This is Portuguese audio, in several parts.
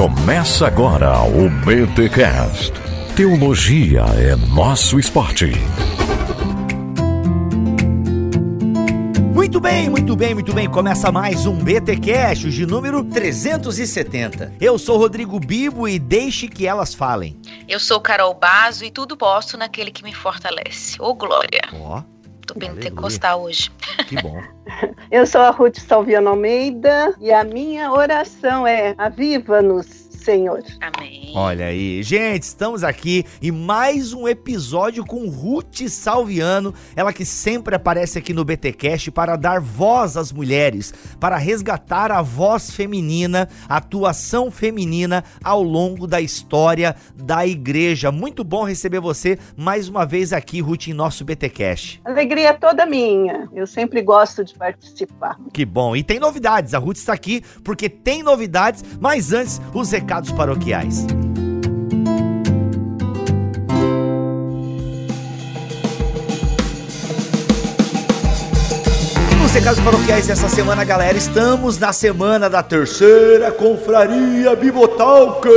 Começa agora o BTCast. Teologia é nosso esporte. Muito bem, muito bem, muito bem. Começa mais um BT Cash, de número 370. Eu sou Rodrigo Bibo e deixe que elas falem. Eu sou Carol Bazo e tudo posto naquele que me fortalece. Ô, Glória. Ó, Tô pentecostal hoje. que bom. Eu sou a Ruth Salviano Almeida e a minha oração é: aviva-nos, Senhor. Amém. Olha aí, gente, estamos aqui em mais um episódio com Ruth Salviano, ela que sempre aparece aqui no BTcast para dar voz às mulheres, para resgatar a voz feminina, a atuação feminina ao longo da história da igreja. Muito bom receber você mais uma vez aqui, Ruth, em nosso BTcast. Alegria toda minha. Eu sempre gosto de participar. Que bom. E tem novidades. A Ruth está aqui porque tem novidades, mas antes, os recados paroquiais. Nos recados paroquiais dessa semana, galera, estamos na semana da terceira confraria Bibotalk.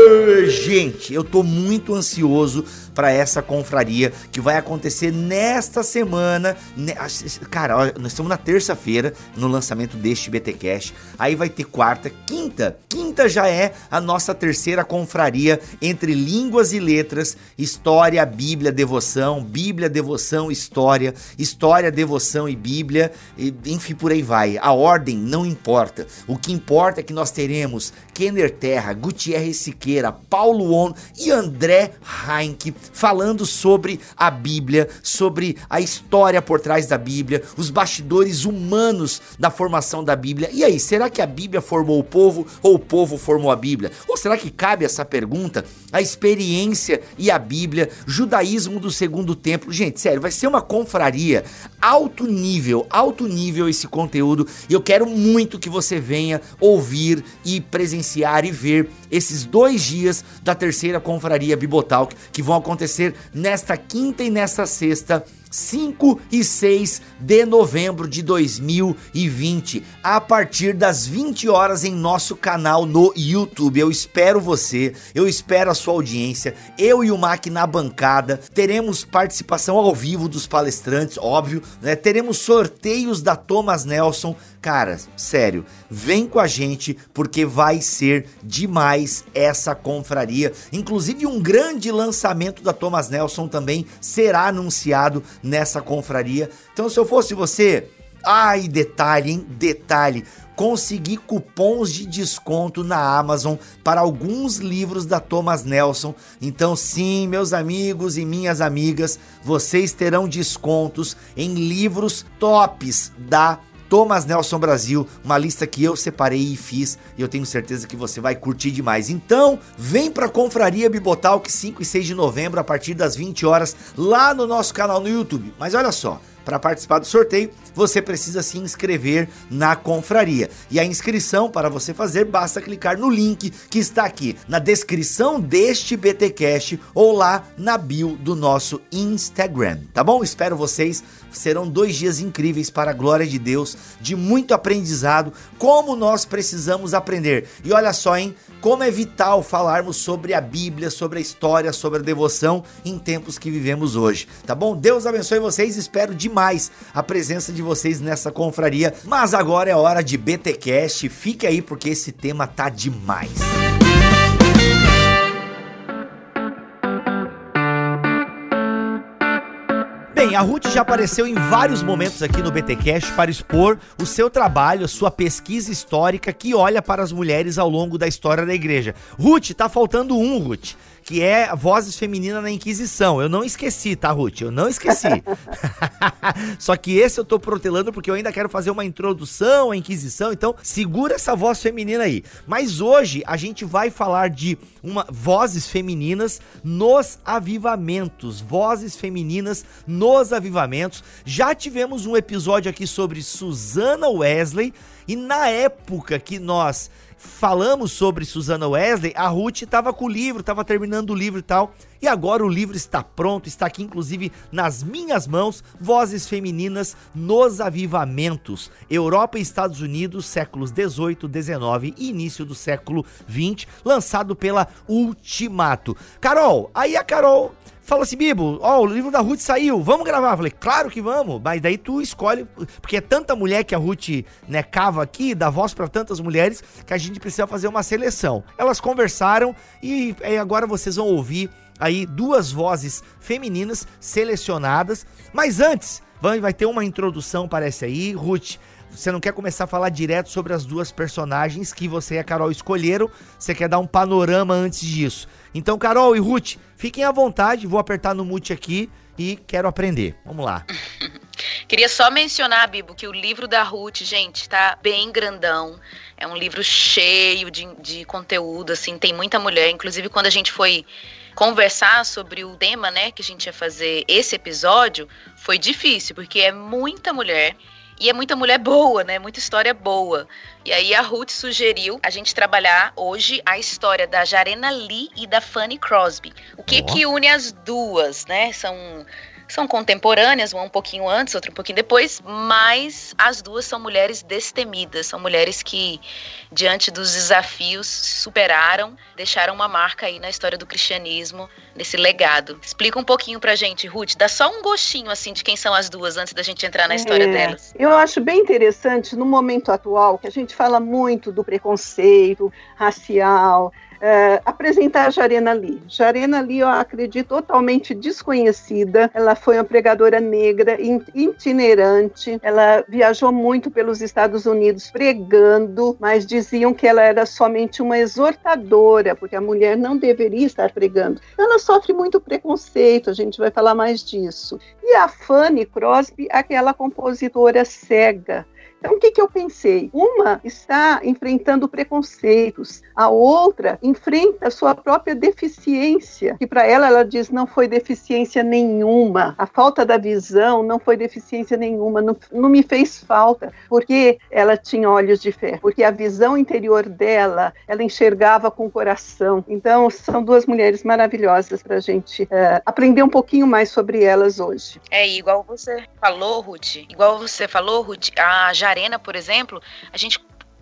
Gente, eu tô muito ansioso para essa confraria que vai acontecer nesta semana. Cara, nós estamos na terça-feira no lançamento deste BTcast. Aí vai ter quarta, quinta. Quinta já é a nossa terceira confraria entre línguas e letras, história, Bíblia, devoção, Bíblia, devoção, história, história, devoção e Bíblia, enfim, por aí vai. A ordem não importa. O que importa é que nós teremos Kenner Terra, Gutierrez Siqueira, Paulo On e André Heinck falando sobre a Bíblia, sobre a história por trás da Bíblia, os bastidores humanos da formação da Bíblia. E aí, será que a Bíblia formou o povo ou o povo formou a Bíblia? Ou será que cabe essa pergunta? A experiência e a Bíblia, judaísmo do segundo templo. Gente, sério, vai ser uma confraria alto nível, alto nível esse conteúdo. E eu quero muito que você venha ouvir e presenciar e ver esses dois dias da terceira confraria Bibotalk que vão acontecer nesta quinta e nesta sexta. 5 e 6 de novembro de 2020, a partir das 20 horas em nosso canal no YouTube. Eu espero você, eu espero a sua audiência, eu e o Mac na bancada. Teremos participação ao vivo dos palestrantes, óbvio, né? Teremos sorteios da Thomas Nelson. Cara, sério, vem com a gente porque vai ser demais essa confraria. Inclusive, um grande lançamento da Thomas Nelson também será anunciado nessa confraria. Então, se eu fosse você, ai, detalhe, hein? Detalhe. Consegui cupons de desconto na Amazon para alguns livros da Thomas Nelson. Então, sim, meus amigos e minhas amigas, vocês terão descontos em livros tops da Thomas Nelson Brasil, uma lista que eu separei e fiz, e eu tenho certeza que você vai curtir demais. Então, vem pra Confraria Bibotalk 5 e 6 de novembro a partir das 20 horas lá no nosso canal no YouTube. Mas olha só, para participar do sorteio, você precisa se inscrever na confraria. E a inscrição para você fazer basta clicar no link que está aqui na descrição deste BTcast ou lá na bio do nosso Instagram, tá bom? Espero vocês. Serão dois dias incríveis para a glória de Deus, de muito aprendizado, como nós precisamos aprender. E olha só, hein? Como é vital falarmos sobre a Bíblia, sobre a história, sobre a devoção em tempos que vivemos hoje, tá bom? Deus abençoe vocês, espero demais a presença de vocês nessa confraria. Mas agora é hora de BTcast, fique aí porque esse tema tá demais. Bem, a Ruth já apareceu em vários momentos aqui no BTcast para expor o seu trabalho, a sua pesquisa histórica que olha para as mulheres ao longo da história da igreja. Ruth, tá faltando um, Ruth que é Vozes Femininas na Inquisição. Eu não esqueci, tá, Ruth? Eu não esqueci. Só que esse eu tô protelando porque eu ainda quero fazer uma introdução à Inquisição, então segura essa voz feminina aí. Mas hoje a gente vai falar de uma vozes femininas nos avivamentos, vozes femininas nos avivamentos. Já tivemos um episódio aqui sobre Susana Wesley e na época que nós falamos sobre Susana Wesley, a Ruth estava com o livro, estava terminando o livro e tal. e agora o livro está pronto, está aqui inclusive nas minhas mãos, Vozes Femininas nos Avivamentos, Europa e Estados Unidos, séculos 18, 19 e início do século 20, lançado pela Ultimato. Carol, aí a Carol fala assim, Bibo, ó, o livro da Ruth saiu, vamos gravar? Eu falei, claro que vamos, mas daí tu escolhe, porque é tanta mulher que a Ruth, né, cava aqui, dá voz para tantas mulheres, que a gente precisa fazer uma seleção. Elas conversaram e, e agora vocês vão ouvir aí duas vozes femininas selecionadas, mas antes, vai, vai ter uma introdução, parece aí, Ruth, você não quer começar a falar direto sobre as duas personagens que você e a Carol escolheram, você quer dar um panorama antes disso. Então, Carol e Ruth, fiquem à vontade, vou apertar no mute aqui e quero aprender. Vamos lá. Queria só mencionar, Bibo, que o livro da Ruth, gente, tá bem grandão. É um livro cheio de, de conteúdo, assim, tem muita mulher. Inclusive, quando a gente foi conversar sobre o tema, né, que a gente ia fazer esse episódio, foi difícil, porque é muita mulher. E é muita mulher boa, né? Muita história boa. E aí a Ruth sugeriu a gente trabalhar hoje a história da Jarena Lee e da Fanny Crosby. O que oh. que une as duas, né? São são contemporâneas, uma um pouquinho antes, outra um pouquinho depois, mas as duas são mulheres destemidas, são mulheres que, diante dos desafios, superaram, deixaram uma marca aí na história do cristianismo, nesse legado. Explica um pouquinho pra gente, Ruth, dá só um gostinho assim de quem são as duas antes da gente entrar na história é, delas. Eu acho bem interessante no momento atual que a gente fala muito do preconceito racial, Uh, apresentar a Jarena Lee. Jarena Lee, eu acredito, totalmente desconhecida. Ela foi uma pregadora negra, itinerante. Ela viajou muito pelos Estados Unidos pregando, mas diziam que ela era somente uma exortadora, porque a mulher não deveria estar pregando. Ela sofre muito preconceito, a gente vai falar mais disso. E a Fanny Crosby, aquela compositora cega, então, o que, que eu pensei? Uma está enfrentando preconceitos, a outra enfrenta sua própria deficiência, que para ela, ela diz, não foi deficiência nenhuma. A falta da visão não foi deficiência nenhuma, não, não me fez falta, porque ela tinha olhos de fé, porque a visão interior dela, ela enxergava com o coração. Então, são duas mulheres maravilhosas para a gente é, aprender um pouquinho mais sobre elas hoje. É, igual você falou, Ruth, igual você falou, Ruth, a Jair Arena, por exemplo, a gente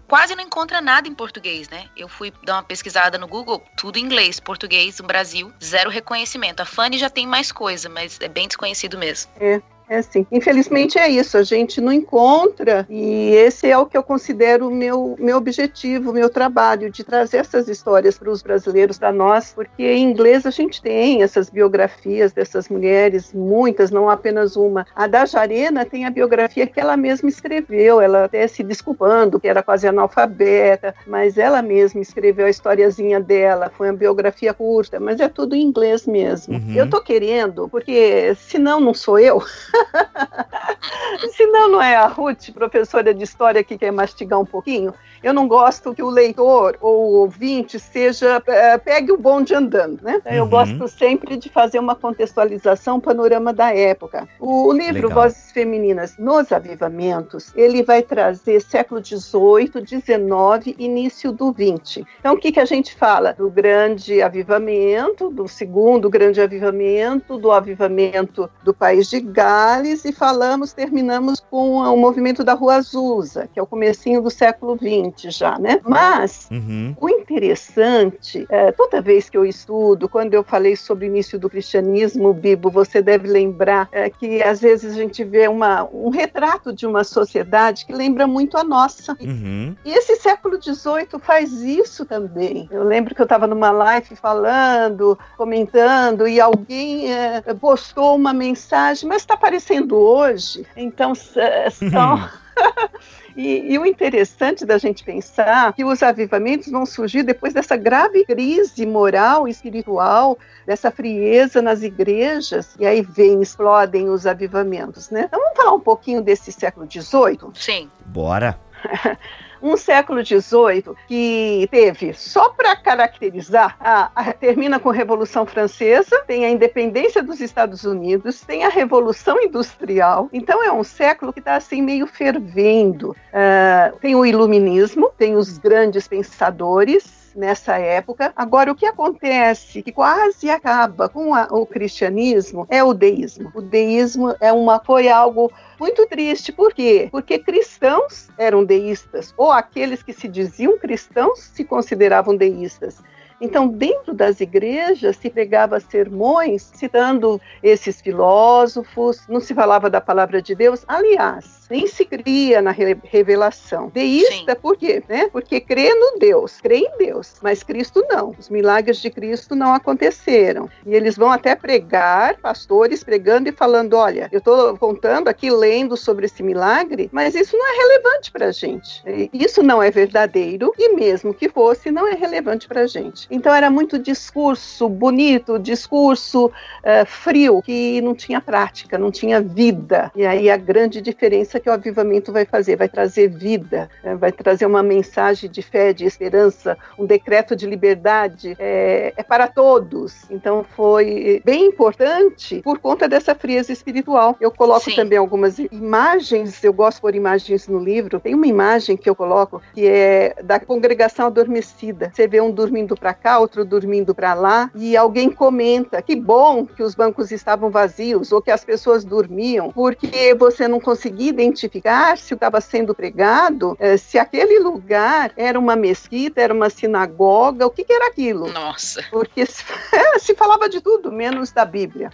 quase não encontra nada em português, né? Eu fui dar uma pesquisada no Google, tudo em inglês, português, no Brasil, zero reconhecimento. A Fanny já tem mais coisa, mas é bem desconhecido mesmo. É. É assim. Infelizmente é isso, a gente não encontra, e esse é o que eu considero o meu, meu objetivo, meu trabalho, de trazer essas histórias para os brasileiros, para nós, porque em inglês a gente tem essas biografias dessas mulheres, muitas, não apenas uma. A da Jarena tem a biografia que ela mesma escreveu, ela até se desculpando, que era quase analfabeta, mas ela mesma escreveu a historiazinha dela, foi uma biografia curta, mas é tudo em inglês mesmo. Uhum. Eu tô querendo, porque senão não sou eu. Se não, não é a Ruth, professora de história, que quer mastigar um pouquinho. Eu não gosto que o leitor ou o ouvinte seja é, pegue o bonde andando, né? Eu uhum. gosto sempre de fazer uma contextualização, um panorama da época. O livro Legal. Vozes Femininas nos Avivamentos, ele vai trazer século XVIII, XIX, início do XX. Então, o que, que a gente fala? Do grande avivamento, do segundo grande avivamento, do avivamento do país de Gales e falamos, terminamos com o movimento da Rua Azusa, que é o comecinho do século XX já, né? Mas uhum. o interessante, é, toda vez que eu estudo, quando eu falei sobre o início do cristianismo, Bibo, você deve lembrar é, que às vezes a gente vê uma, um retrato de uma sociedade que lembra muito a nossa. Uhum. E esse século XVIII faz isso também. Eu lembro que eu estava numa live falando, comentando, e alguém é, postou uma mensagem, mas está aparecendo hoje. Então, são. Uhum. E, e, o interessante da gente pensar que os avivamentos vão surgir depois dessa grave crise moral e espiritual, dessa frieza nas igrejas, e aí vem, explodem os avivamentos, né? Então vamos falar um pouquinho desse século XVIII? Sim. Bora! um século XVIII que teve, só para caracterizar, a, a, termina com a Revolução Francesa, tem a independência dos Estados Unidos, tem a Revolução Industrial. Então é um século que está assim meio fervendo. Uh, tem o Iluminismo, tem os grandes pensadores, nessa época. Agora, o que acontece que quase acaba com a, o cristianismo é o deísmo. O deísmo é uma, foi algo muito triste. Por quê? Porque cristãos eram deístas, ou aqueles que se diziam cristãos se consideravam deístas. Então, dentro das igrejas, se pregava sermões citando esses filósofos, não se falava da palavra de Deus. Aliás, nem se cria na revelação. Deísta, Sim. por quê? Né? Porque crê no Deus, crê em Deus, mas Cristo não. Os milagres de Cristo não aconteceram. E eles vão até pregar, pastores pregando e falando: olha, eu estou contando aqui, lendo sobre esse milagre, mas isso não é relevante para a gente. Isso não é verdadeiro, e mesmo que fosse, não é relevante para a gente. Então era muito discurso bonito, discurso uh, frio, que não tinha prática, não tinha vida. E aí a grande diferença que o avivamento vai fazer, vai trazer vida, né? vai trazer uma mensagem de fé, de esperança, um decreto de liberdade, é, é para todos. Então foi bem importante por conta dessa frieza espiritual. Eu coloco Sim. também algumas imagens, eu gosto por imagens no livro. Tem uma imagem que eu coloco que é da congregação adormecida. Você vê um dormindo para cá, outro dormindo para lá, e alguém comenta: que bom que os bancos estavam vazios ou que as pessoas dormiam, porque você não conseguia identificar se estava sendo pregado, eh, se aquele lugar era uma mesquita, era uma sinagoga, o que, que era aquilo. Nossa. Porque se, é, se, falava de tudo, menos da Bíblia.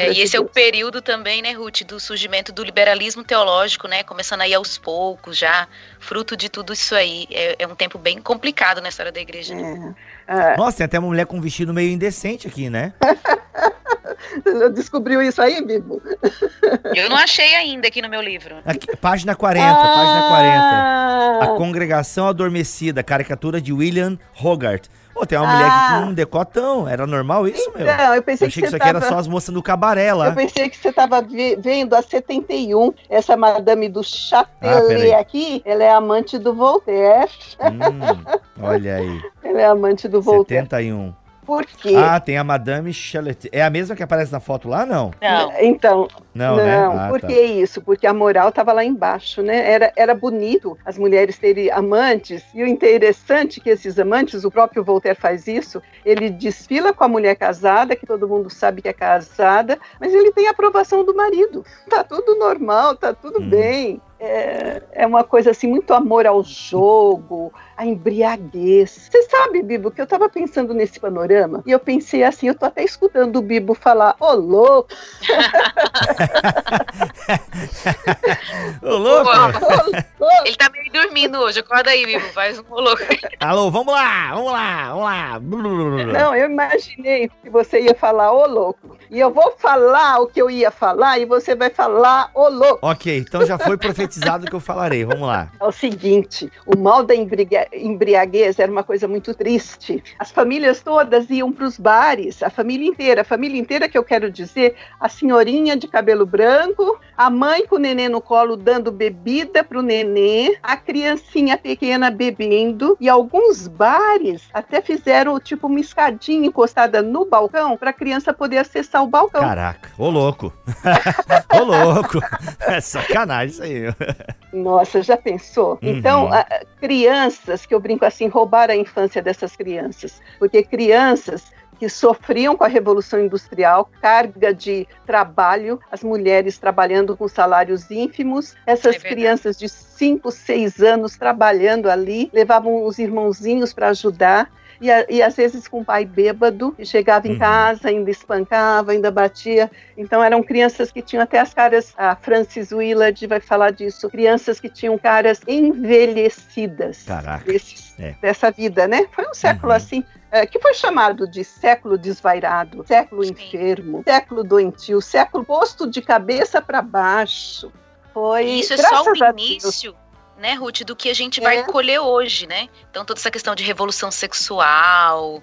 É, e esse Deus. é o período também, né, Ruth, do surgimento do liberalismo teológico, né, começando aí aos poucos, já fruto de tudo isso aí. É, é um tempo bem complicado na história da igreja. Né? É. Nossa, tem até uma mulher com um vestido meio indecente aqui, né? Descobriu isso aí, Bibo? Eu não achei ainda aqui no meu livro. Aqui, página 40, ah! página 40. A Congregação Adormecida, caricatura de William Hogarth. Pô, tem uma ah. mulher aqui com um decotão. Era normal isso, meu? Não, eu pensei eu achei que, que isso aqui tava... era só as moças do cabaré lá. Eu pensei que você tava vendo a 71. Essa madame do Châtelet ah, aqui, ela é amante do Voltaire. Hum, olha aí. Ela é amante do Voltaire. 71. Por quê? Ah, tem a Madame Chalet. É a mesma que aparece na foto lá, não? Não. Então, não, não né? ah, por tá. que isso? Porque a moral estava lá embaixo, né? Era, era bonito as mulheres terem amantes, e o interessante é que esses amantes, o próprio Voltaire faz isso, ele desfila com a mulher casada, que todo mundo sabe que é casada, mas ele tem a aprovação do marido. Tá tudo normal, tá tudo hum. bem é, é uma coisa assim, muito amor ao jogo, a embriaguez. Você sabe, Bibo, que eu tava pensando nesse panorama e eu pensei assim, eu tô até escutando o Bibo falar, ô louco! ô louco! Ele tá meio dormindo hoje, acorda aí, Bibo, faz um louco. Alô, vamos lá, vamos lá, vamos lá. Não, eu imaginei que você ia falar ô louco. E eu vou falar o que eu ia falar e você vai falar ô louco. Ok, então já foi profetizado que eu falarei. Vamos lá. É o seguinte: o mal da embriaguez era uma coisa muito triste. As famílias todas iam para os bares, a família inteira. A família inteira que eu quero dizer, a senhorinha de cabelo branco, a mãe com o nenê no colo dando bebida para o nenê, a criancinha pequena bebendo. E alguns bares até fizeram tipo uma escadinha encostada no balcão para a criança poder acessar o balcão. Caraca, ô louco. ô louco. É sacanagem isso aí. Nossa, já pensou? Uhum. Então, a, crianças, que eu brinco assim, roubaram a infância dessas crianças. Porque crianças que sofriam com a Revolução Industrial, carga de trabalho, as mulheres trabalhando com salários ínfimos, essas é crianças de 5, 6 anos trabalhando ali, levavam os irmãozinhos para ajudar e, a, e às vezes com o pai bêbado, chegava em uhum. casa, ainda espancava, ainda batia. Então eram crianças que tinham até as caras, a Francis Willard vai falar disso, crianças que tinham caras envelhecidas. Caraca. Desses, é. Dessa vida, né? Foi um século uhum. assim é, que foi chamado de século desvairado, século Sim. enfermo, século doentio, século posto de cabeça para baixo. Foi. Isso é só o início né, Ruth, do que a gente vai é. colher hoje, né? Então toda essa questão de revolução sexual,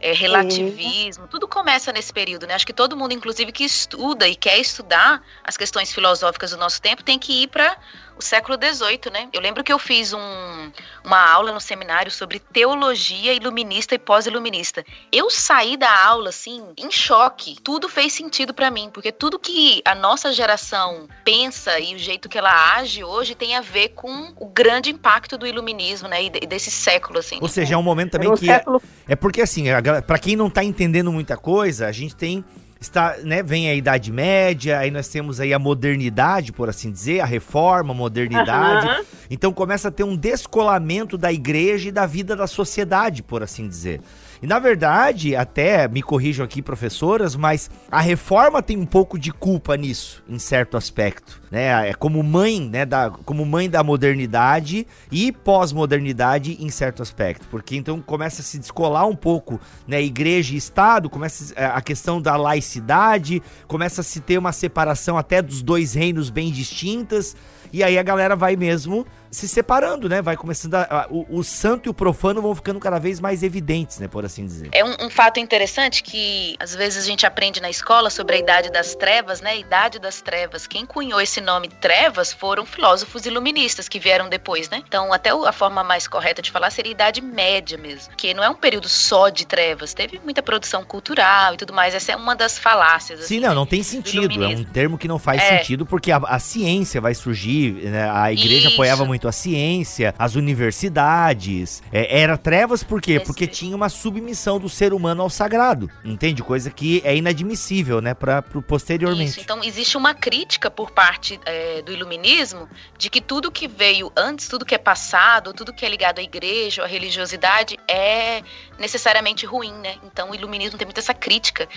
é, relativismo, tudo começa nesse período, né? Acho que todo mundo, inclusive, que estuda e quer estudar as questões filosóficas do nosso tempo, tem que ir para o século XVIII, né? Eu lembro que eu fiz um, uma aula no seminário sobre teologia iluminista e pós-iluminista. Eu saí da aula, assim, em choque. Tudo fez sentido para mim, porque tudo que a nossa geração pensa e o jeito que ela age hoje tem a ver com o grande impacto do iluminismo, né, e desse século, assim. Ou seja, é um momento também que... Século... É, é porque, assim, para quem não tá entendendo muita coisa, a gente tem está, né, vem a Idade Média, aí nós temos aí a modernidade, por assim dizer, a reforma, a modernidade. Uhum. Então começa a ter um descolamento da igreja e da vida da sociedade, por assim dizer. E na verdade, até me corrijam aqui, professoras, mas a reforma tem um pouco de culpa nisso, em certo aspecto. Né? É como mãe, né? Da, como mãe da modernidade e pós-modernidade em certo aspecto. Porque então começa a se descolar um pouco, né? Igreja e Estado, começa é, a questão da laicidade, começa a se ter uma separação até dos dois reinos bem distintas. E aí a galera vai mesmo se separando, né? Vai começando a, a, o, o, santo e o profano vão ficando cada vez mais evidentes, né? Por assim dizer. É um, um, fato interessante que às vezes a gente aprende na escola sobre a idade das trevas, né? Idade das trevas. Quem cunhou esse nome trevas foram filósofos iluministas que vieram depois, né? Então até a forma mais correta de falar seria idade média mesmo, que não é um período só de trevas. Teve muita produção cultural e tudo mais. Essa é uma das falácias. Assim, Sim, não, não tem sentido. É um termo que não faz é. sentido porque a, a ciência vai surgir, né? A igreja Isso. apoiava muito muito a ciência, as universidades. É, era trevas por quê? Porque tinha uma submissão do ser humano ao sagrado, entende? Coisa que é inadmissível, né, para posteriormente. Isso. Então existe uma crítica por parte é, do iluminismo de que tudo que veio antes, tudo que é passado, tudo que é ligado à igreja, à religiosidade é necessariamente ruim, né? Então o iluminismo tem muito essa crítica.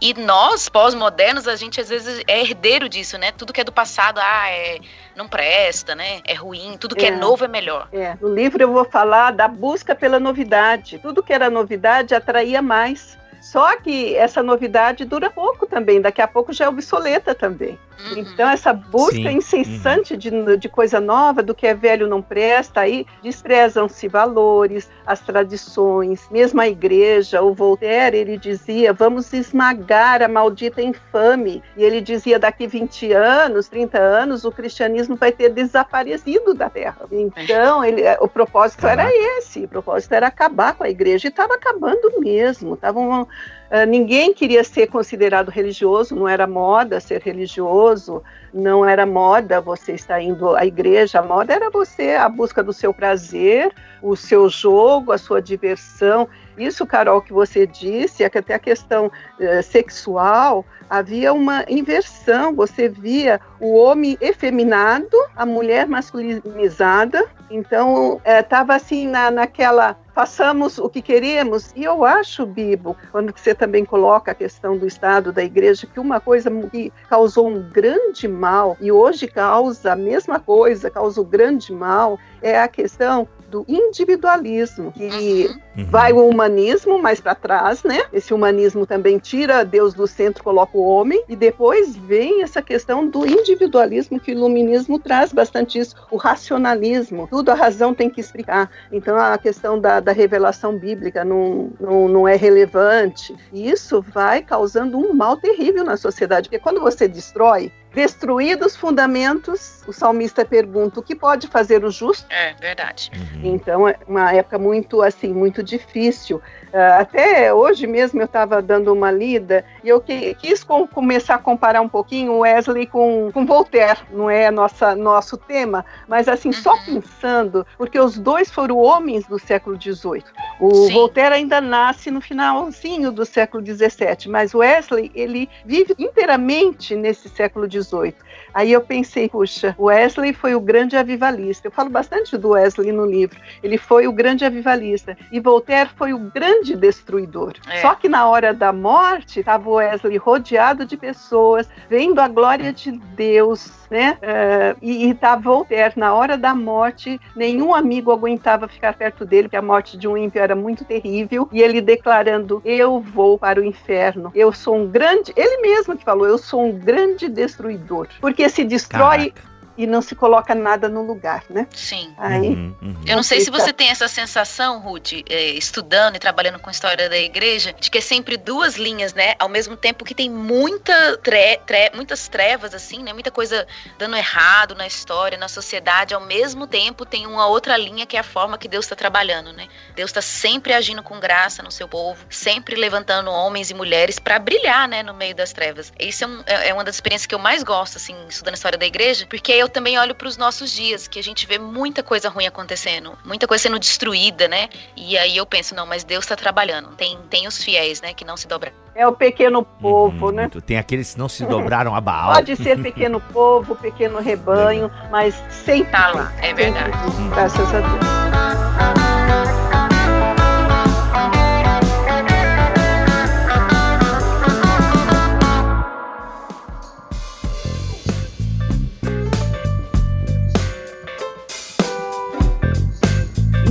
E nós, pós-modernos, a gente às vezes é herdeiro disso, né? Tudo que é do passado, ah, é, não presta, né? É ruim, tudo que é, é novo é melhor. É. No livro eu vou falar da busca pela novidade. Tudo que era novidade atraía mais. Só que essa novidade dura pouco também, daqui a pouco já é obsoleta também. Uhum. Então, essa busca Sim. incessante uhum. de, de coisa nova, do que é velho não presta, aí desprezam-se valores, as tradições, mesmo a igreja. O Voltaire, ele dizia, vamos esmagar a maldita infame. E ele dizia, daqui 20 anos, 30 anos, o cristianismo vai ter desaparecido da terra. Então, ele, o propósito era esse, o propósito era acabar com a igreja. E estava acabando mesmo, estavam Uh, ninguém queria ser considerado religioso, não era moda ser religioso, não era moda você estar indo à igreja, a moda era você, a busca do seu prazer, o seu jogo, a sua diversão. Isso, Carol, que você disse, é que até a questão uh, sexual, havia uma inversão, você via o homem efeminado, a mulher masculinizada, então estava é, assim na, naquela façamos o que queremos. E eu acho, Bibo, quando você também coloca a questão do Estado, da igreja, que uma coisa que causou um grande mal e hoje causa a mesma coisa, causa o grande mal, é a questão do individualismo, que uhum. vai o humanismo mais para trás, né? Esse humanismo também tira Deus do centro, coloca o homem, e depois vem essa questão do individualismo que o iluminismo traz bastante isso, o racionalismo, tudo a razão tem que explicar. Então a questão da, da revelação bíblica não, não, não é relevante. E isso vai causando um mal terrível na sociedade, porque quando você destrói, Destruídos os fundamentos, o salmista pergunta o que pode fazer o justo. É verdade. Uhum. Então é uma época muito assim, muito difícil. Uh, até hoje mesmo eu estava dando uma lida e eu que, quis com, começar a comparar um pouquinho Wesley com, com Voltaire. Não é nossa nosso tema, mas assim uhum. só pensando, porque os dois foram homens do século XVIII. O Sim. Voltaire ainda nasce no finalzinho do século XVII, mas Wesley ele vive inteiramente nesse século XVIII 18. Aí eu pensei, puxa, Wesley foi o grande avivalista. Eu falo bastante do Wesley no livro. Ele foi o grande avivalista. E Voltaire foi o grande destruidor. É. Só que na hora da morte, estava Wesley rodeado de pessoas, vendo a glória de Deus, né? Uh, e estava Voltaire na hora da morte, nenhum amigo aguentava ficar perto dele, porque a morte de um ímpio era muito terrível. E ele declarando: Eu vou para o inferno. Eu sou um grande. Ele mesmo que falou: Eu sou um grande destruidor. Porque se destrói Caraca e não se coloca nada no lugar, né? Sim. Aí, uhum, uhum. Eu não sei se você tem essa sensação, Ruth, é, estudando e trabalhando com história da igreja, de que é sempre duas linhas, né? Ao mesmo tempo que tem muita tre tre muitas trevas, assim, né? Muita coisa dando errado na história, na sociedade. Ao mesmo tempo tem uma outra linha que é a forma que Deus está trabalhando, né? Deus está sempre agindo com graça no seu povo, sempre levantando homens e mulheres para brilhar, né? No meio das trevas. Isso é, um, é, é uma das experiências que eu mais gosto, assim, estudando a história da igreja, porque eu também olho para os nossos dias, que a gente vê muita coisa ruim acontecendo, muita coisa sendo destruída, né? E aí eu penso, não, mas Deus está trabalhando. Tem, tem os fiéis, né, que não se dobram. É o pequeno povo, uhum, né? Tem aqueles que não se dobraram a Baal. Pode ser pequeno povo, pequeno rebanho, mas sempre. Tá lá, é verdade. Graças a Deus.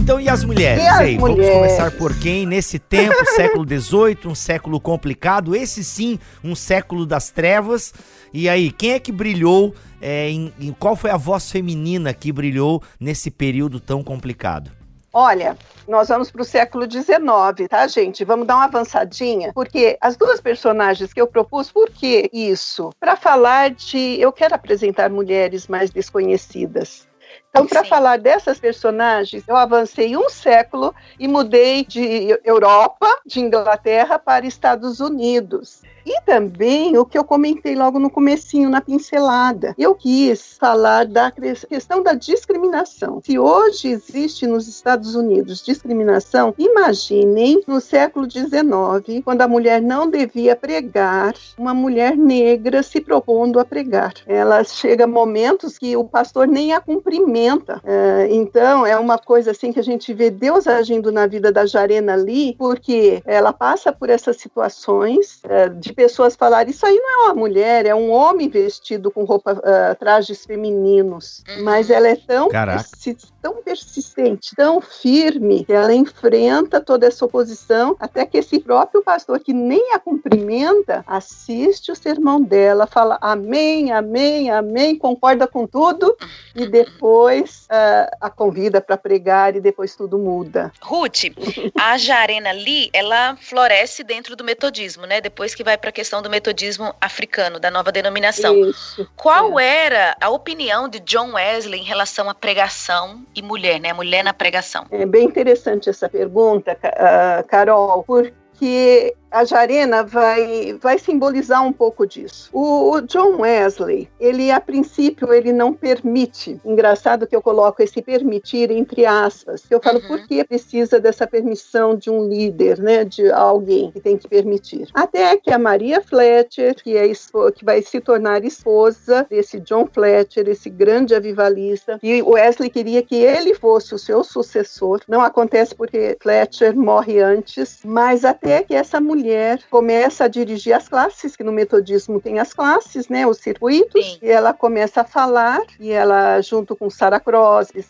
Então, e as mulheres? E as Aí, mulheres? Vamos começar por quem? Nesse tempo, século XVIII, um século complicado, esse sim, um século das trevas. E aí, quem é que brilhou? É, em, em qual foi a voz feminina que brilhou nesse período tão complicado? Olha, nós vamos para o século XIX, tá, gente? Vamos dar uma avançadinha, porque as duas personagens que eu propus, por que isso? Para falar de. Eu quero apresentar mulheres mais desconhecidas. Então, para falar dessas personagens, eu avancei um século e mudei de Europa, de Inglaterra, para Estados Unidos. E também o que eu comentei logo no comecinho, na pincelada. Eu quis falar da questão da discriminação. Se hoje existe nos Estados Unidos discriminação, imaginem no século XIX, quando a mulher não devia pregar, uma mulher negra se propondo a pregar. Ela chega momentos que o pastor nem a cumprimenta. É, então, é uma coisa assim que a gente vê Deus agindo na vida da Jarena ali, porque ela passa por essas situações é, de pessoas falarem isso aí não é uma mulher, é um homem vestido com roupa, uh, trajes femininos. Mas ela é tão, persi tão persistente, tão firme, que ela enfrenta toda essa oposição, até que esse próprio pastor, que nem a cumprimenta, assiste o sermão dela, fala amém, amém, amém, concorda com tudo, e depois uh, a convida para pregar, e depois tudo muda. Ruth, a Jarena Lee, ela floresce dentro do metodismo, né? Depois que vai para a questão do metodismo africano, da nova denominação. Isso, Qual é. era a opinião de John Wesley em relação à pregação e mulher, né? Mulher na pregação. É bem interessante essa pergunta, uh, Carol, porque a Jarena vai, vai simbolizar um pouco disso. O, o, John Wesley, ele a princípio ele não permite. Engraçado que eu coloco esse permitir entre aspas. Eu falo uhum. por que precisa dessa permissão de um líder, né, de alguém que tem que permitir. Até que a Maria Fletcher, que é que vai se tornar esposa desse John Fletcher, esse grande avivalista, e Wesley queria que ele fosse o seu sucessor. Não acontece porque Fletcher morre antes, mas até que essa mulher mulher começa a dirigir as classes, que no metodismo tem as classes, né, os circuitos, Sim. e ela começa a falar, e ela, junto com Sarah Crosby,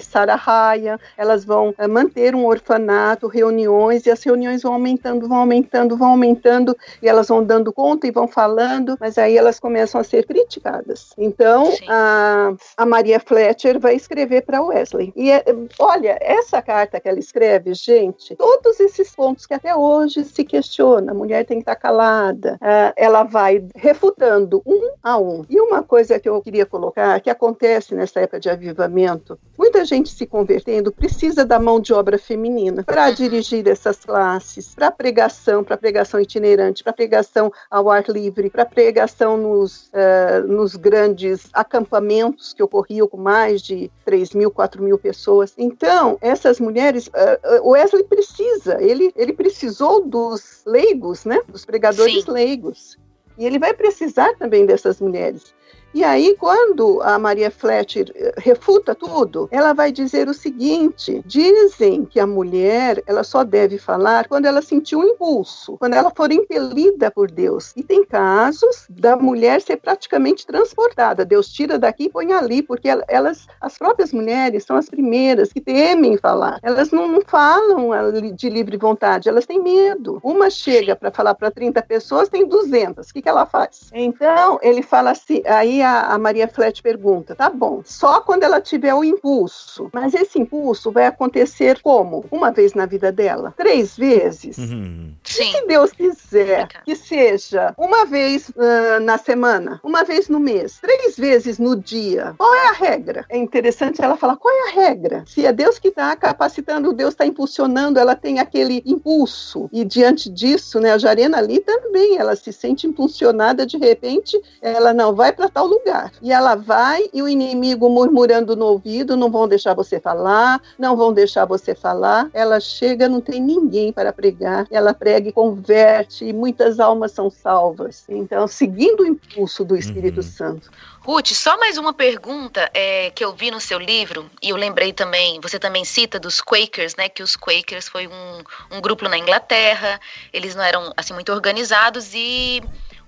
Sarah Ryan, elas vão eh, manter um orfanato, reuniões, e as reuniões vão aumentando, vão aumentando, vão aumentando, e elas vão dando conta e vão falando, mas aí elas começam a ser criticadas. Então, a, a Maria Fletcher vai escrever para Wesley. E é, olha, essa carta que ela escreve, gente, todos esses pontos que até hoje se questionam a mulher tem que estar calada. Uh, ela vai refutando um a um. E uma coisa que eu queria colocar, que acontece nessa época de avivamento, muita gente se convertendo precisa da mão de obra feminina para dirigir essas classes, para pregação, para pregação itinerante, para pregação ao ar livre, para pregação nos, uh, nos grandes acampamentos que ocorriam com mais de 3 mil, 4 mil pessoas. Então, essas mulheres, uh, Wesley precisa, ele, ele precisou dos leigos, né? Dos pregadores Sim. leigos. E ele vai precisar também dessas mulheres. E aí, quando a Maria Fletcher eh, refuta tudo, ela vai dizer o seguinte: dizem que a mulher ela só deve falar quando ela sentir um impulso, quando ela for impelida por Deus. E tem casos da mulher ser praticamente transportada. Deus tira daqui e põe ali, porque elas, as próprias mulheres, são as primeiras que temem falar. Elas não, não falam de livre vontade, elas têm medo. Uma chega para falar para 30 pessoas, tem 200. O que, que ela faz? Então, ele fala assim, aí a, a Maria Flet pergunta: tá bom, só quando ela tiver o impulso. Mas esse impulso vai acontecer como? Uma vez na vida dela? Três vezes? Uhum. Sim. Se Deus quiser que seja uma vez uh, na semana, uma vez no mês, três vezes no dia, qual é a regra? É interessante ela falar: qual é a regra? Se é Deus que está capacitando, Deus está impulsionando, ela tem aquele impulso. E diante disso, né, a Jarena ali também, ela se sente impulsionada de repente, ela não vai para tal tal lugar. E ela vai e o inimigo murmurando no ouvido, não vão deixar você falar, não vão deixar você falar. Ela chega, não tem ninguém para pregar. Ela prega e converte, e muitas almas são salvas. Então, seguindo o impulso do Espírito uhum. Santo. Ruth, só mais uma pergunta é, que eu vi no seu livro, e eu lembrei também, você também cita dos Quakers, né? Que os Quakers foi um, um grupo na Inglaterra, eles não eram assim muito organizados e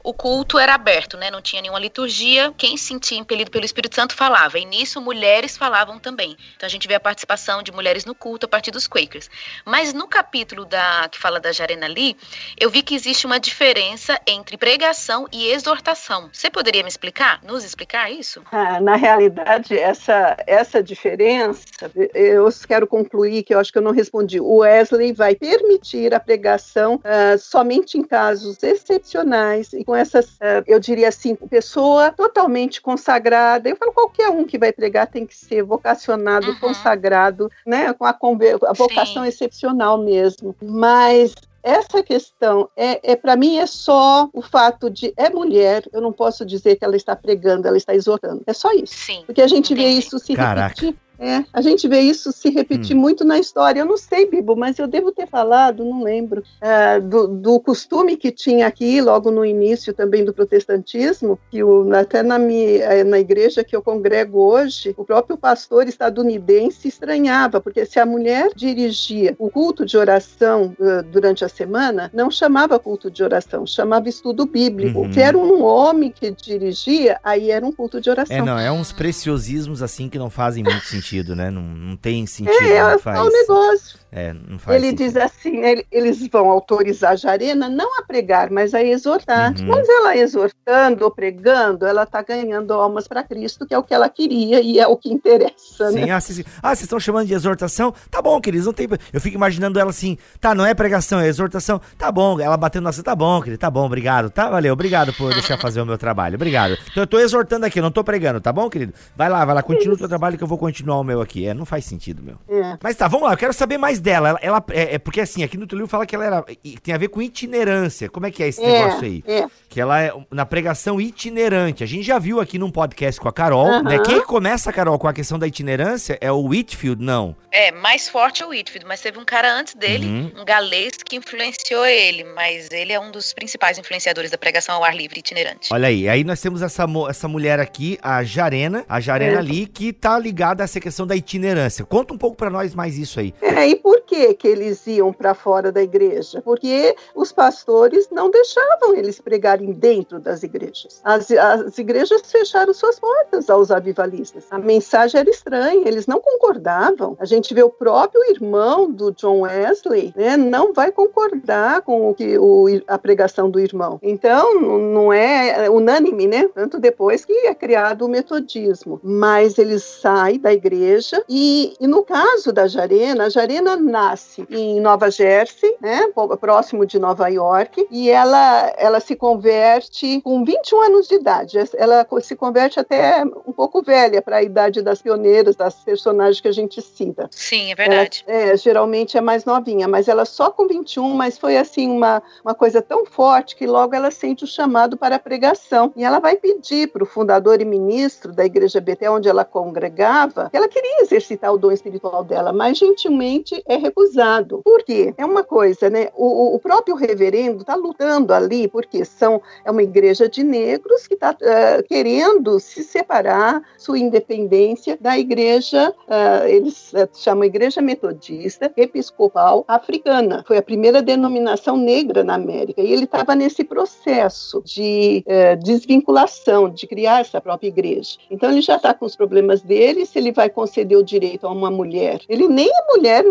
o culto era aberto, né? Não tinha nenhuma liturgia. Quem se sentia impelido pelo Espírito Santo falava. E nisso mulheres falavam também. Então a gente vê a participação de mulheres no culto a partir dos Quakers. Mas no capítulo da que fala da Jarena Lee, eu vi que existe uma diferença entre pregação e exortação. Você poderia me explicar? Nos explicar isso? Ah, na realidade, essa essa diferença, eu quero concluir que eu acho que eu não respondi. O Wesley vai permitir a pregação uh, somente em casos excepcionais e com essas, eh, eu diria assim, pessoa totalmente consagrada. Eu falo, qualquer um que vai pregar tem que ser vocacionado, uhum. consagrado, né? Com a, a vocação Sim. excepcional mesmo. Mas essa questão é, é para mim é só o fato de é mulher. Eu não posso dizer que ela está pregando, ela está exortando. É só isso. Sim, Porque a gente entendi. vê isso se Caraca. repetir é, a gente vê isso se repetir hum. muito na história. Eu não sei, Bibo, mas eu devo ter falado, não lembro, é, do, do, costume que tinha aqui, logo no início também do protestantismo, que o, até na, minha, é, na igreja que eu congrego hoje, o próprio pastor estadunidense estranhava, porque se a mulher dirigia o culto de oração uh, durante a semana, não chamava culto de oração, chamava estudo bíblico. Uhum. Se era um homem que dirigia, aí era um culto de oração. É, não, é uns preciosismos assim que não fazem muito sentido sentido, né? Não, não tem sentido. É, não é faz, o negócio. É, não faz ele sentido. diz assim, ele, eles vão autorizar a Jarena não a pregar, mas a exortar. Uhum. Mas ela exortando ou pregando, ela está ganhando almas para Cristo, que é o que ela queria e é o que interessa, sim, né? Ah, sim, sim. ah, vocês estão chamando de exortação? Tá bom, queridos, não tem... Eu fico imaginando ela assim, tá, não é pregação, é exortação. Tá bom, ela batendo na tá bom, querido, tá bom, obrigado, tá, valeu, obrigado por deixar fazer o meu trabalho, obrigado. Então eu tô exortando aqui, não tô pregando, tá bom, querido? Vai lá, vai lá, continua o teu trabalho que eu vou continuar o meu aqui. É, não faz sentido, meu. É. Mas tá, vamos lá, eu quero saber mais dela. Ela, ela é, é, porque assim, aqui no teu livro fala que ela era. Tem a ver com itinerância. Como é que é esse é, negócio aí? É. Que ela é na pregação itinerante. A gente já viu aqui num podcast com a Carol, uh -huh. né? Quem começa, Carol, com a questão da itinerância é o Whitfield, não? É, mais forte é o Whitfield, mas teve um cara antes dele, uhum. um galês, que influenciou ele, mas ele é um dos principais influenciadores da pregação ao ar livre itinerante. Olha aí, aí nós temos essa, essa mulher aqui, a Jarena, a Jarena é. ali, que tá ligada a essa questão da itinerância. Conta um pouco para nós mais isso aí. É, e por que que eles iam para fora da igreja? Porque os pastores não deixavam eles pregarem dentro das igrejas. As, as igrejas fecharam suas portas aos avivalistas. A mensagem era estranha, eles não concordavam. A gente vê o próprio irmão do John Wesley, né, não vai concordar com o que o, a pregação do irmão. Então, não é unânime, né? Tanto depois que é criado o metodismo. Mas ele sai da igreja e, e no caso da Jarena, a Jarena nasce em Nova Jersey, né, próximo de Nova York, e ela, ela se converte com 21 anos de idade. Ela se converte até um pouco velha para a idade das pioneiras, das personagens que a gente cita. Sim, é verdade. Ela, é, geralmente é mais novinha, mas ela só com 21, mas foi assim uma, uma coisa tão forte que logo ela sente o chamado para a pregação. E ela vai pedir para o fundador e ministro da igreja BT, onde ela congregava, que ela queria exercitar o dom espiritual dela, mas gentilmente é recusado. Por quê? É uma coisa, né? O, o próprio reverendo está lutando ali, porque são, é uma igreja de negros que está uh, eh, querendo se separar sua independência da igreja, uh, eles uh, chamam Igreja Metodista Episcopal Africana. Foi a primeira denominação negra na América. E ele estava nesse processo de desvinculação, de criar essa própria igreja. Então ele já está com os problemas dele, se ele vai conceder o direito a uma mulher. Ele nem é mulher,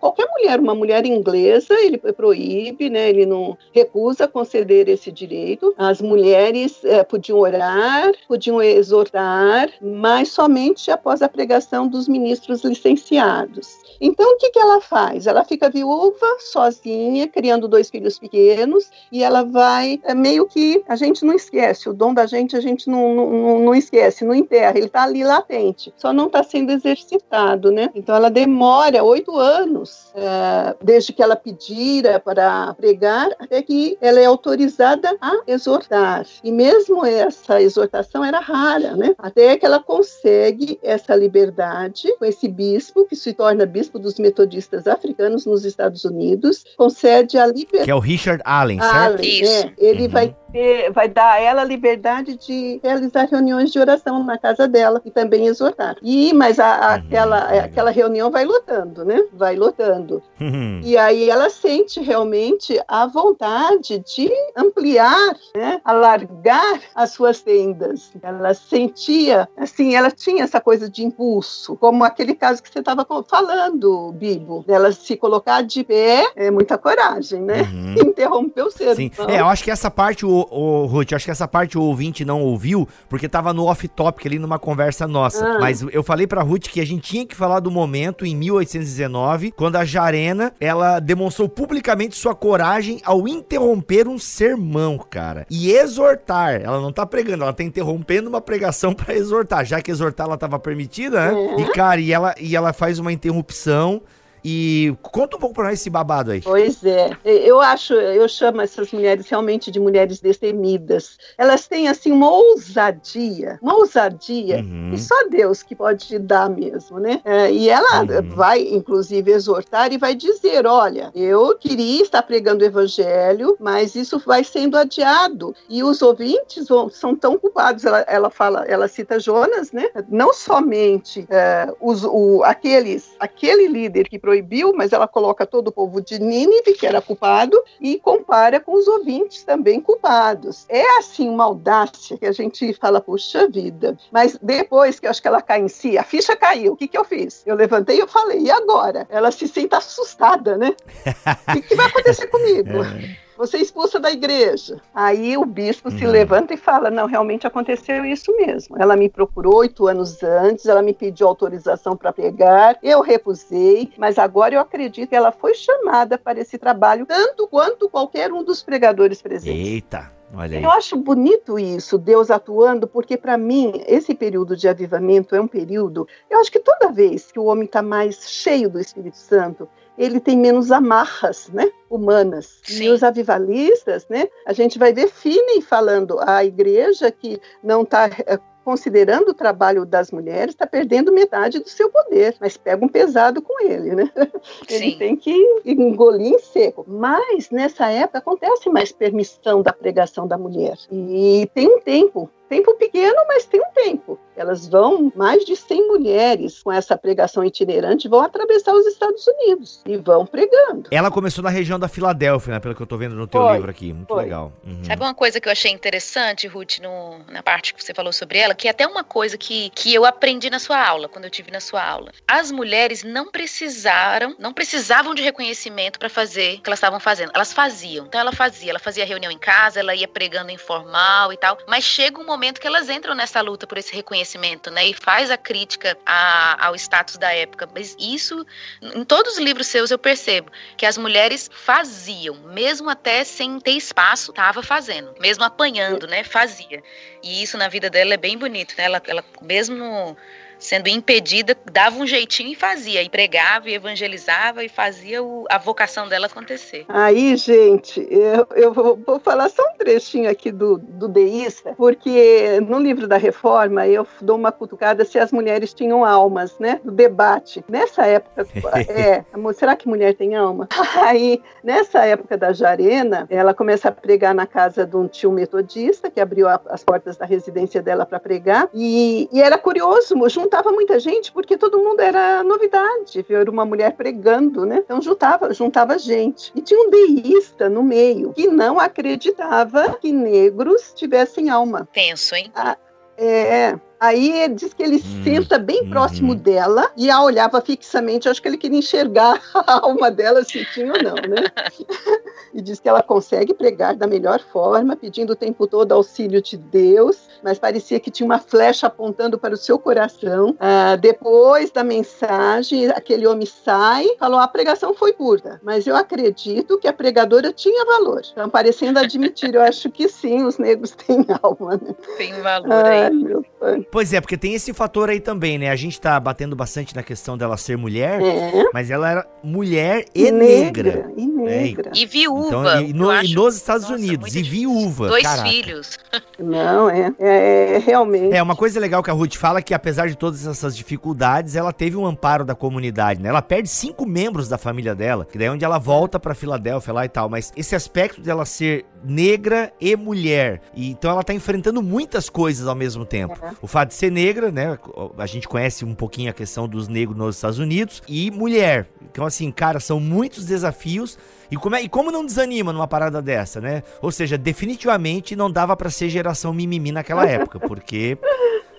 qualquer mulher, uma mulher inglesa, ele proíbe, né, ele não recusa conceder esse direito. As mulheres é, podiam orar, podiam exortar, mas somente após a pregação dos ministros licenciados. Então, o que, que ela faz? Ela fica viúva, sozinha, criando dois filhos pequenos, e ela vai, é, meio que, a gente não esquece, o dom da gente a gente não, não, não esquece, não enterra, ele está ali latente, só não está sendo exercitado, né? Então, ela demora oito 18 anos, uh, desde que ela pedira para pregar, até que ela é autorizada a exortar. E mesmo essa exortação era rara, né? Até que ela consegue essa liberdade com esse bispo, que se torna bispo dos metodistas africanos nos Estados Unidos, concede a liberdade. Que é o Richard Allen, certo? Allen, é. Ele uhum. vai ter, vai dar a ela a liberdade de realizar reuniões de oração na casa dela e também exortar. E mas a, a, uhum. aquela, aquela reunião vai lotando, né? Vai lotando. Uhum. E aí ela sente realmente a vontade de ampliar, né? Alargar as suas tendas. Ela sentia, assim, ela tinha essa coisa de impulso, como aquele caso que você estava falando, Bibo. Ela se colocar de pé é muita coragem, né? Uhum. Interromper o ser. Sim. É, eu acho que essa parte o o, Ruth, acho que essa parte o ouvinte não ouviu, porque tava no off-topic ali numa conversa nossa. Ah. Mas eu falei pra Ruth que a gente tinha que falar do momento em 1819, quando a Jarena, ela demonstrou publicamente sua coragem ao interromper um sermão, cara. E exortar. Ela não tá pregando, ela tá interrompendo uma pregação para exortar, já que exortar ela tava permitida, né? Uhum. E, cara, e ela, e ela faz uma interrupção e conta um pouco pra nós esse babado aí. Pois é. Eu acho, eu chamo essas mulheres realmente de mulheres destemidas. Elas têm, assim, uma ousadia, uma ousadia, uhum. e só Deus que pode dar mesmo, né? É, e ela uhum. vai, inclusive, exortar e vai dizer: olha, eu queria estar pregando o evangelho, mas isso vai sendo adiado. E os ouvintes vão, são tão culpados. Ela, ela fala, ela cita Jonas, né? Não somente é, os, o, aqueles, aquele líder que proibiu, mas ela coloca todo o povo de Nínive, que era culpado, e compara com os ouvintes também culpados. É assim uma audácia que a gente fala, puxa vida. Mas depois que eu acho que ela cai em si, a ficha caiu. O que, que eu fiz? Eu levantei e eu falei, e agora? Ela se sente assustada, né? O que, que vai acontecer comigo? É você é expulsa da igreja. Aí o bispo uhum. se levanta e fala: não, realmente aconteceu isso mesmo. Ela me procurou oito anos antes, ela me pediu autorização para pregar, eu recusei, mas agora eu acredito que ela foi chamada para esse trabalho, tanto quanto qualquer um dos pregadores presentes. Eita! Olha aí. Eu acho bonito isso, Deus atuando, porque para mim esse período de avivamento é um período. Eu acho que toda vez que o homem está mais cheio do Espírito Santo, ele tem menos amarras, né, humanas. Sim. E os avivalistas, né, a gente vai ver Finney falando a igreja que não está eh, considerando o trabalho das mulheres, está perdendo metade do seu poder, mas pega um pesado com ele, né? Ele Sim. tem que engolir em seco. Mas nessa época acontece mais permissão da pregação da mulher. E tem um tempo tempo pequeno, mas tem um tempo. Elas vão, mais de 100 mulheres com essa pregação itinerante vão atravessar os Estados Unidos e vão pregando. Ela começou na região da Filadélfia, né, pelo que eu tô vendo no teu foi, livro aqui. Muito foi. legal. Uhum. Sabe uma coisa que eu achei interessante, Ruth, no, na parte que você falou sobre ela, que é até uma coisa que, que eu aprendi na sua aula, quando eu tive na sua aula. As mulheres não precisaram, não precisavam de reconhecimento para fazer o que elas estavam fazendo. Elas faziam. Então ela fazia, ela fazia reunião em casa, ela ia pregando informal e tal, mas chega um momento momento que elas entram nessa luta por esse reconhecimento, né? E faz a crítica a, ao status da época. Mas isso, em todos os livros seus, eu percebo que as mulheres faziam, mesmo até sem ter espaço, estava fazendo, mesmo apanhando, né? Fazia. E isso na vida dela é bem bonito, né? Ela, ela mesmo sendo impedida, dava um jeitinho e fazia, e pregava, e evangelizava e fazia o, a vocação dela acontecer. Aí, gente, eu, eu vou falar só um trechinho aqui do, do deísta, porque no livro da Reforma eu dou uma cutucada se as mulheres tinham almas, né? Do debate. Nessa época, é, será que mulher tem alma? Aí, nessa época da Jarena, ela começa a pregar na casa de um tio metodista que abriu a, as portas da residência dela para pregar, e, e era curioso, junto juntava muita gente porque todo mundo era novidade, ver uma mulher pregando, né? Então juntava, juntava gente. E tinha um deísta no meio que não acreditava que negros tivessem alma. Penso, hein? Ah, é, Aí diz que ele hum, senta bem hum, próximo dela e a olhava fixamente. Acho que ele queria enxergar a alma dela se tinha ou não, né? e diz que ela consegue pregar da melhor forma, pedindo o tempo todo auxílio de Deus, mas parecia que tinha uma flecha apontando para o seu coração. Ah, depois da mensagem, aquele homem sai, falou: a pregação foi curta, mas eu acredito que a pregadora tinha valor. Então, parecendo admitir, eu acho que sim, os negros têm alma. Né? Tem valor aí. Ai, meu Fanny. Pois é, porque tem esse fator aí também, né? A gente tá batendo bastante na questão dela ser mulher, É. mas ela era mulher e negra. E negra. E viúva. Então, e, no- e nos Estados nossa, Unidos, e viúva. Dois caraca. filhos. Não, é, é, é realmente. É, uma coisa legal que a Ruth fala é que apesar de todas essas dificuldades, ela teve um amparo da comunidade, né? Ela perde cinco membros da família dela, que daí é onde ela volta pra Filadélfia lá e tal, mas esse aspecto dela ser negra e mulher, e então ela tá enfrentando muitas coisas ao mesmo tempo. É. O fato de ser negra, né? A gente conhece um pouquinho a questão dos negros nos Estados Unidos e mulher. Então assim, cara, são muitos desafios e como, é, e como não desanima numa parada dessa, né? Ou seja, definitivamente não dava pra ser geração mimimi naquela época, porque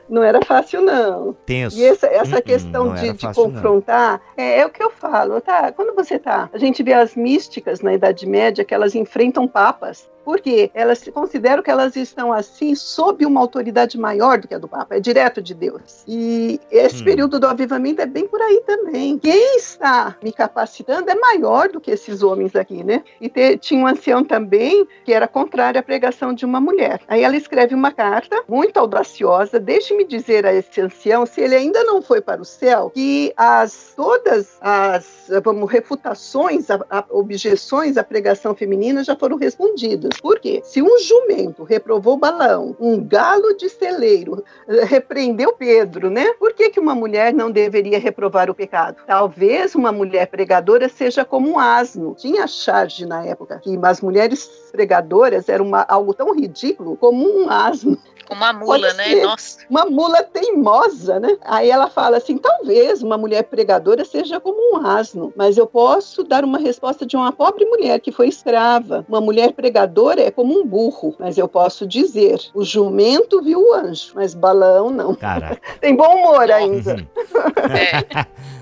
Não era fácil, não. tenso. E essa, essa hum, questão de, de fácil, confrontar, é, é o que eu falo, tá? Quando você tá. A gente vê as místicas na Idade Média que elas enfrentam papas. Por quê? Elas se consideram que elas estão assim sob uma autoridade maior do que a do Papa, é direto de Deus. E esse Hum. período do avivamento é bem por aí também. Quem está me capacitando é maior do que esses homens aqui, né? E te- tinha um ancião também que era contrário à pregação de uma mulher. Aí ela escreve uma carta muito audaciosa. Deixe-me dizer a esse ancião, se ele ainda não foi para o céu, que as todas as vamos refutações, a, a- objeções à pregação feminina já foram respondidas. Por quê? Se um jumento reprovou Balão, um galo de celeiro eh, repreendeu Pedro, né? Por que, que uma mulher não deveria reprovar o pecado? Talvez uma mulher pregadora seja como um asno. Tinha charge na época que as mulheres pregadoras eram uma- algo tão ridículo como um asno uma mula, né? Nossa. uma mula teimosa, né? Aí ela fala assim: talvez uma mulher pregadora seja como um asno, mas eu posso dar uma resposta de uma pobre mulher que foi escrava. Uma mulher pregadora é como um burro, mas eu posso dizer: o jumento viu o anjo, mas balão não. Caraca. Tem bom humor ainda.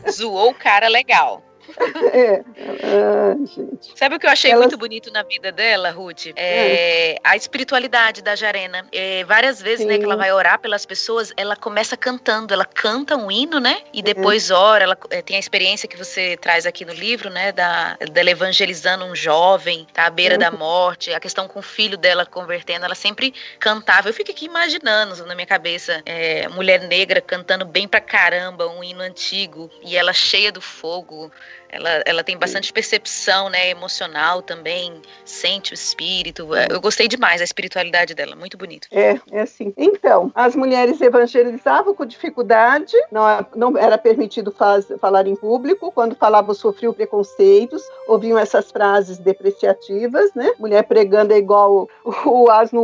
É. Zoou o cara legal. É. Ah, gente. Sabe o que eu achei Elas- muito bonito na vida dela, Ruth? É a espiritualidade da Jarena. É, várias vezes, né, Sim. que ela vai orar pelas pessoas, ela começa cantando, ela canta um hino, né? E depois ora, ela é, tem a experiência que você traz aqui no livro, né? Da, dela evangelizando um jovem, tá à beira da morte, a questão com o filho dela convertendo, ela sempre cantava. Eu fico aqui imaginando na minha cabeça, é, mulher negra cantando bem pra caramba, um hino antigo, e ela cheia do fogo. Ela, ela tem bastante percepção, né, emocional também, sente o espírito. É, Eu gostei demais da espiritualidade dela, muito bonito. É, é assim. Então, as mulheres evangelizavam com dificuldade, não, não era permitido faz- falar em público, quando falavam sofriam preconceitos, ouviam essas frases depreciativas, né? Mulher pregando é igual o, o asno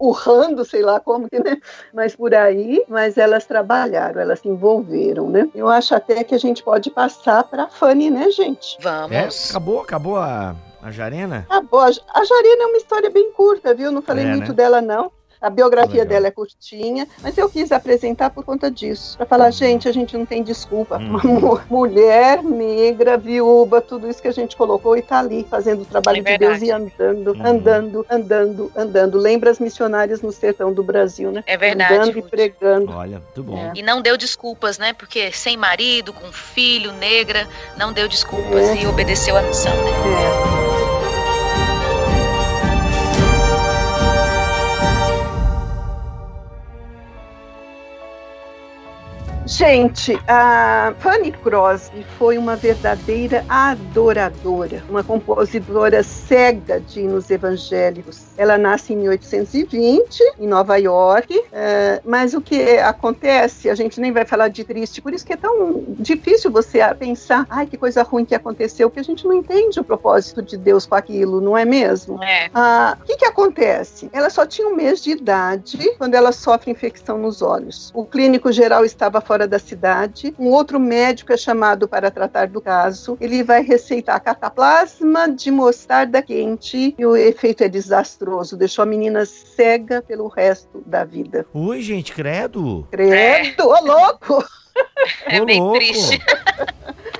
urrando, sei lá como que, né? Mas por aí, mas elas trabalharam, elas se envolveram, né? Eu acho até que a gente pode passar para a Fanny, né, gente? É, Vamos. acabou, acabou a, a Jarena? A, bo- a Jarina é uma história bem curta, viu? Não falei É, muito né? dela, não. A biografia Legal. dela é curtinha, mas eu quis apresentar por conta disso. Pra falar, Uhum. gente, a gente não tem desculpa. Uma mu- mulher, negra, viúva, tudo isso que a gente colocou e tá ali fazendo o trabalho É de Deus e andando, Uhum. andando, andando, andando. Lembra as missionárias no sertão do Brasil, né? É verdade. Andando e Ruth. pregando. Olha, muito bom. É. E não deu desculpas, né? Porque sem marido, com filho, negra, não deu desculpas É. e obedeceu a missão, né? É. Gente, a Fanny Crosby foi uma verdadeira adoradora, uma compositora cega de hinos evangélicos. Ela nasce em 1820, em Nova York, eh, mas o que acontece, a gente nem vai falar de triste, por isso que é tão difícil você pensar, ai, que coisa ruim que aconteceu, porque a gente não entende o propósito de Deus com aquilo, não é mesmo? É. Ah, o que, que acontece? Ela só tinha um mês de idade quando ela sofre infecção nos olhos. O clínico geral estava fora da cidade. Um outro médico é chamado para tratar do caso. Ele vai receitar cataplasma de mostarda quente e o efeito é desastroso. Deixou a menina cega pelo resto da vida. Ui, gente, credo. Credo, ô louco! É Ô, bem louco. triste.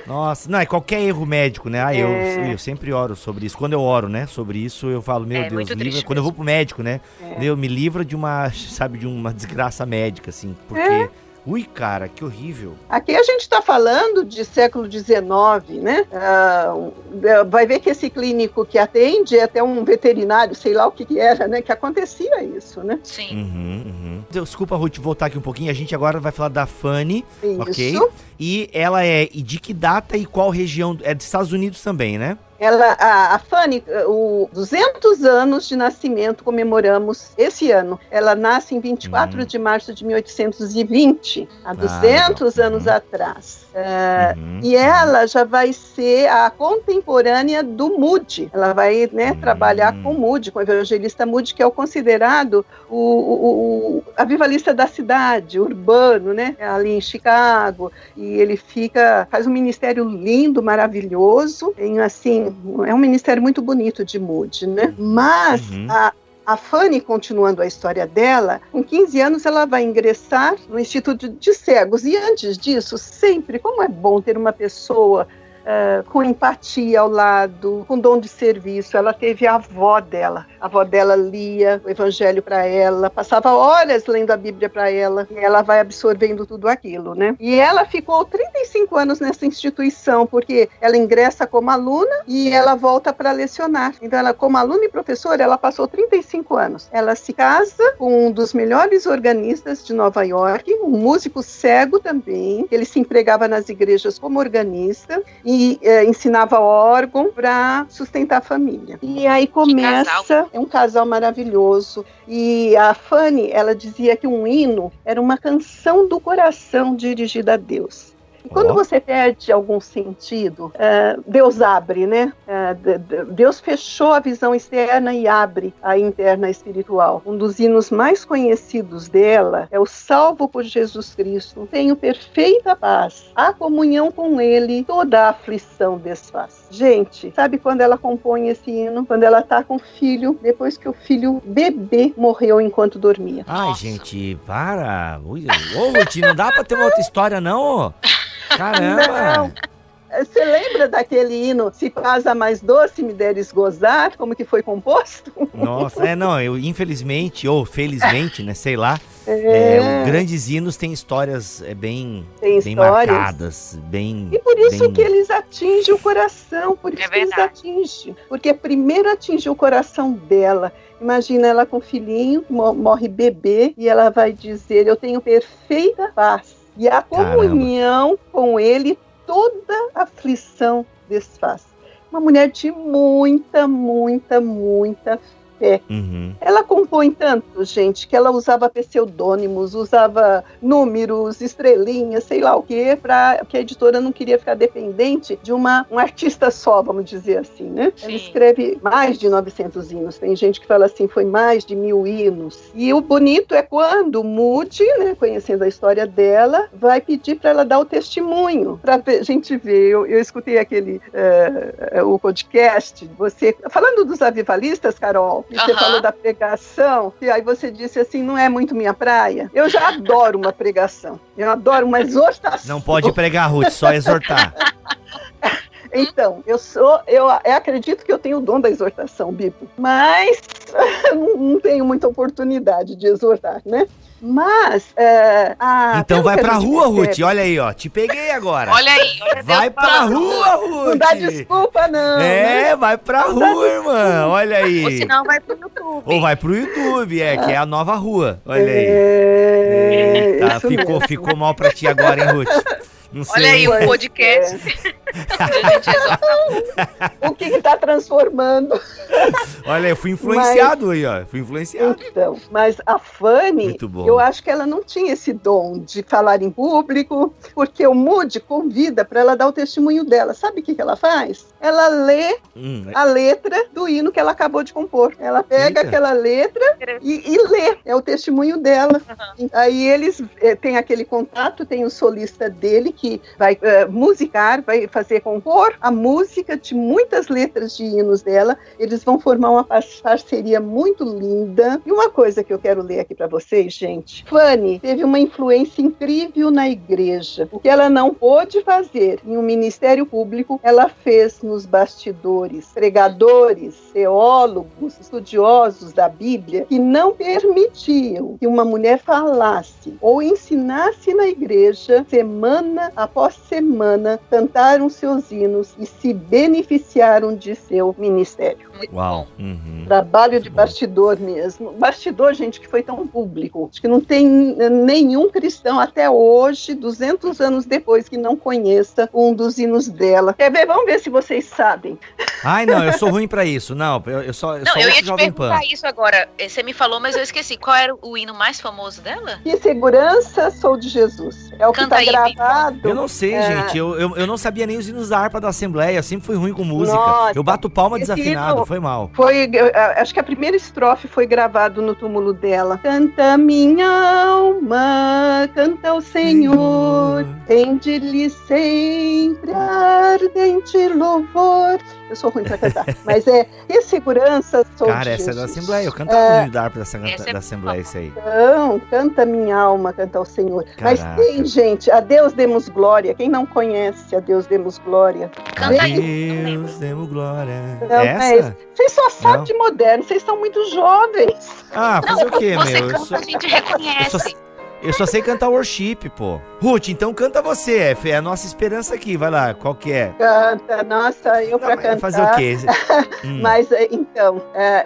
Nossa, não, é qualquer erro médico, né? Ah, eu, É. eu sempre oro sobre isso. Quando eu oro, né, sobre isso, eu falo, meu É, Deus, livra. triste Quando eu vou mesmo. pro médico, né? É. Deus, me livra de uma, sabe, de uma desgraça médica, assim. Porque É. Ui, cara, que horrível. Aqui a gente está falando de século XIX, né? Uh, vai ver que esse clínico que atende é até um veterinário, sei lá o que, que era, né? Que acontecia isso, né? Sim. Uhum, uhum. Desculpa, Ruth, voltar aqui um pouquinho. A gente agora vai falar da Fanny, Isso. ok? E ela é e de que data e qual região? É dos Estados Unidos também, né? Ela, a, a Fanny, o 200 anos de nascimento comemoramos esse ano. Ela nasce em 24 Uhum. de março de 1820, há 200 legal. anos Uhum. atrás. É, Uhum, E ela já vai ser a contemporânea do Moody. Ela vai né, Hum. trabalhar com Moody, com o evangelista Moody, que é o considerado o, o, o avivalista da cidade, urbano, né? Ali em Chicago. E ele fica, faz um ministério lindo, maravilhoso. Tem assim, é um ministério muito bonito de Moody, né? Mas Uhum. a, a Fanny, continuando a história dela, com 15 anos ela vai ingressar no Instituto de Cegos. E antes disso, sempre, como é bom ter uma pessoa eh, com empatia ao lado, com dom de serviço. Ela teve a avó dela. A avó dela lia o evangelho para ela, passava horas lendo a Bíblia para ela, e ela vai absorvendo tudo aquilo, né? E ela ficou 35 anos nessa instituição, porque ela ingressa como aluna e ela volta para lecionar. Então, ela, como aluna e professora, ela passou 35 anos. Ela se casa com um dos melhores organistas de Nova York, um músico cego também. Ele se empregava nas igrejas como organista e eh, ensinava órgão para sustentar a família. E aí começa. É um casal maravilhoso. E a Fanny, ela dizia que um hino era uma canção do coração dirigida a Deus. E quando Ó. você perde algum sentido, eh, Deus abre, né? De- Deus fechou a visão externa e abre a interna espiritual. Um dos hinos mais conhecidos dela é o Salvo por Jesus Cristo. Tenho perfeita paz, a comunhão com Ele, toda a aflição desfaz. Gente, sabe quando ela compõe esse hino? Quando ela tá com o filho, depois que o filho bebê morreu enquanto dormia. Ai, Nossa. gente, para. Ô, Ruth, não dá pra ter uma outra história, não? Caramba. Não. Você lembra daquele hino Se casa mais doce, me deres gozar? Como que foi composto? Nossa, é, não, eu infelizmente, ou felizmente, né, sei lá, é, o Grandes Hinos tem histórias é, bem, tem bem histórias. marcadas, bem... E por isso bem- que eles atingem o coração, por isso É que eles verdade. atingem. Porque primeiro atingiu o coração dela. Imagina ela com o filhinho, mo- morre bebê, e ela vai dizer: Eu tenho perfeita paz. E a Caramba. comunhão com ele, toda aflição desfaz. Uma mulher de muita, muita, muita Uhum. Ela compõe tanto, gente, que ela usava pseudônimos, usava números, estrelinhas, sei lá o quê, para que a editora não queria ficar dependente de uma, um artista só, vamos dizer assim, né? Ela Sim. escreve mais de 900 hinos. Tem gente que fala assim, foi mais de mil hinos. E o bonito é quando o Moody, né, conhecendo a história dela, vai pedir para ela dar o testemunho, para a gente ver. Eu, eu escutei aquele eh, o podcast, você falando dos avivalistas, Carol, e você falou da pregação, e aí você disse assim, não é muito minha praia. Eu já adoro uma pregação. Eu adoro uma exortação. Não pode pregar, Ruth, só exortar. Então, eu sou, eu, eu acredito que eu tenho o dom da exortação, Bibo, mas não, não tenho muita oportunidade de exortar, né? Mas, é, a- Então vai pra rua, percebe- Ruth, olha aí, ó, te peguei agora. Olha aí, olha Vai Deus pra rua, Ruth. Não dá desculpa, não. né? É, vai pra rua, irmã, olha Ou aí. senão vai pro YouTube. Ou vai pro YouTube, é, que é a nova rua, olha aí. É, Eita, ficou, mesmo. ficou mal pra ti agora, hein, Ruth? Não sei. Olha aí o podcast. onde a gente exorta. O que está transformando? Olha, eu fui influenciado aí, ó. Fui influenciado. Então, mas a Fanny, eu acho que ela não tinha esse dom de falar em público, porque o Moody convida para ela dar o testemunho dela. Sabe o que, que ela faz? Ela lê Hum, a letra do hino que ela acabou de compor. Ela pega Eita. aquela letra e, e lê. É o testemunho dela. Aí eles eh, têm aquele contato, tem o solista dele que vai eh, musicar, vai fazer compor a música de muitas letras de hinos dela. Eles vão formar uma parceria muito linda. E uma coisa que eu quero ler aqui para vocês, gente. Fanny teve uma influência incrível na igreja. O que ela não pôde fazer em um ministério público, ela fez nos bastidores. Pregadores, teólogos, estudiosos da Bíblia que não permitiam que uma mulher falasse ou ensinasse na igreja semana após semana, cantaram seus hinos e se beneficiaram de seu ministério. Uau! Uhum. Trabalho de bastidor mesmo. Bastidor, gente, que foi tão público. Acho que não tem nenhum cristão até hoje, 200 anos depois, que não conheça um dos hinos dela. Quer ver? Vamos ver se vocês sabem. Ai, não, eu sou ruim para isso. Não, eu, eu só eu Não, só eu ia te perguntar Pan. isso agora. Você me falou, mas eu esqueci. Qual era o hino mais famoso dela? Que segurança sou de Jesus. É o Canta que tá aí, gravado. Eu não sei, é... gente. Eu, eu, eu, não sabia nem os hinos da harpa da Assembleia. Eu sempre fui ruim com música. Nossa, eu bato palma desafinado. Hino foi mal. Foi, acho que a primeira estrofe foi gravado no túmulo dela. Canta minha alma, canta o Senhor, rende-lhe sempre ardente louvor. Eu sou ruim pra cantar, mas é e segurança sou Cara, essa é da Assembleia, eu cantava é, hino da harpa da, da Assembleia, isso aí. Não, canta minha alma, canta o Senhor. Caraca. Mas tem, gente, a Deus demos glória. Quem não conhece a Deus demos glória? Canta a Deus demos glória. Não, essa? Vocês só sabem de moderno, vocês são muito jovens. Ah, fazer o quê, você meu? Canta, sou... A gente reconhece. Eu sou... Eu só sei cantar worship, pô. Ruth, então canta você, é a nossa esperança aqui. Vai lá, qual que é? Canta, nossa, eu pra cantar. Fazer o quê? hum. Mas, eh, então,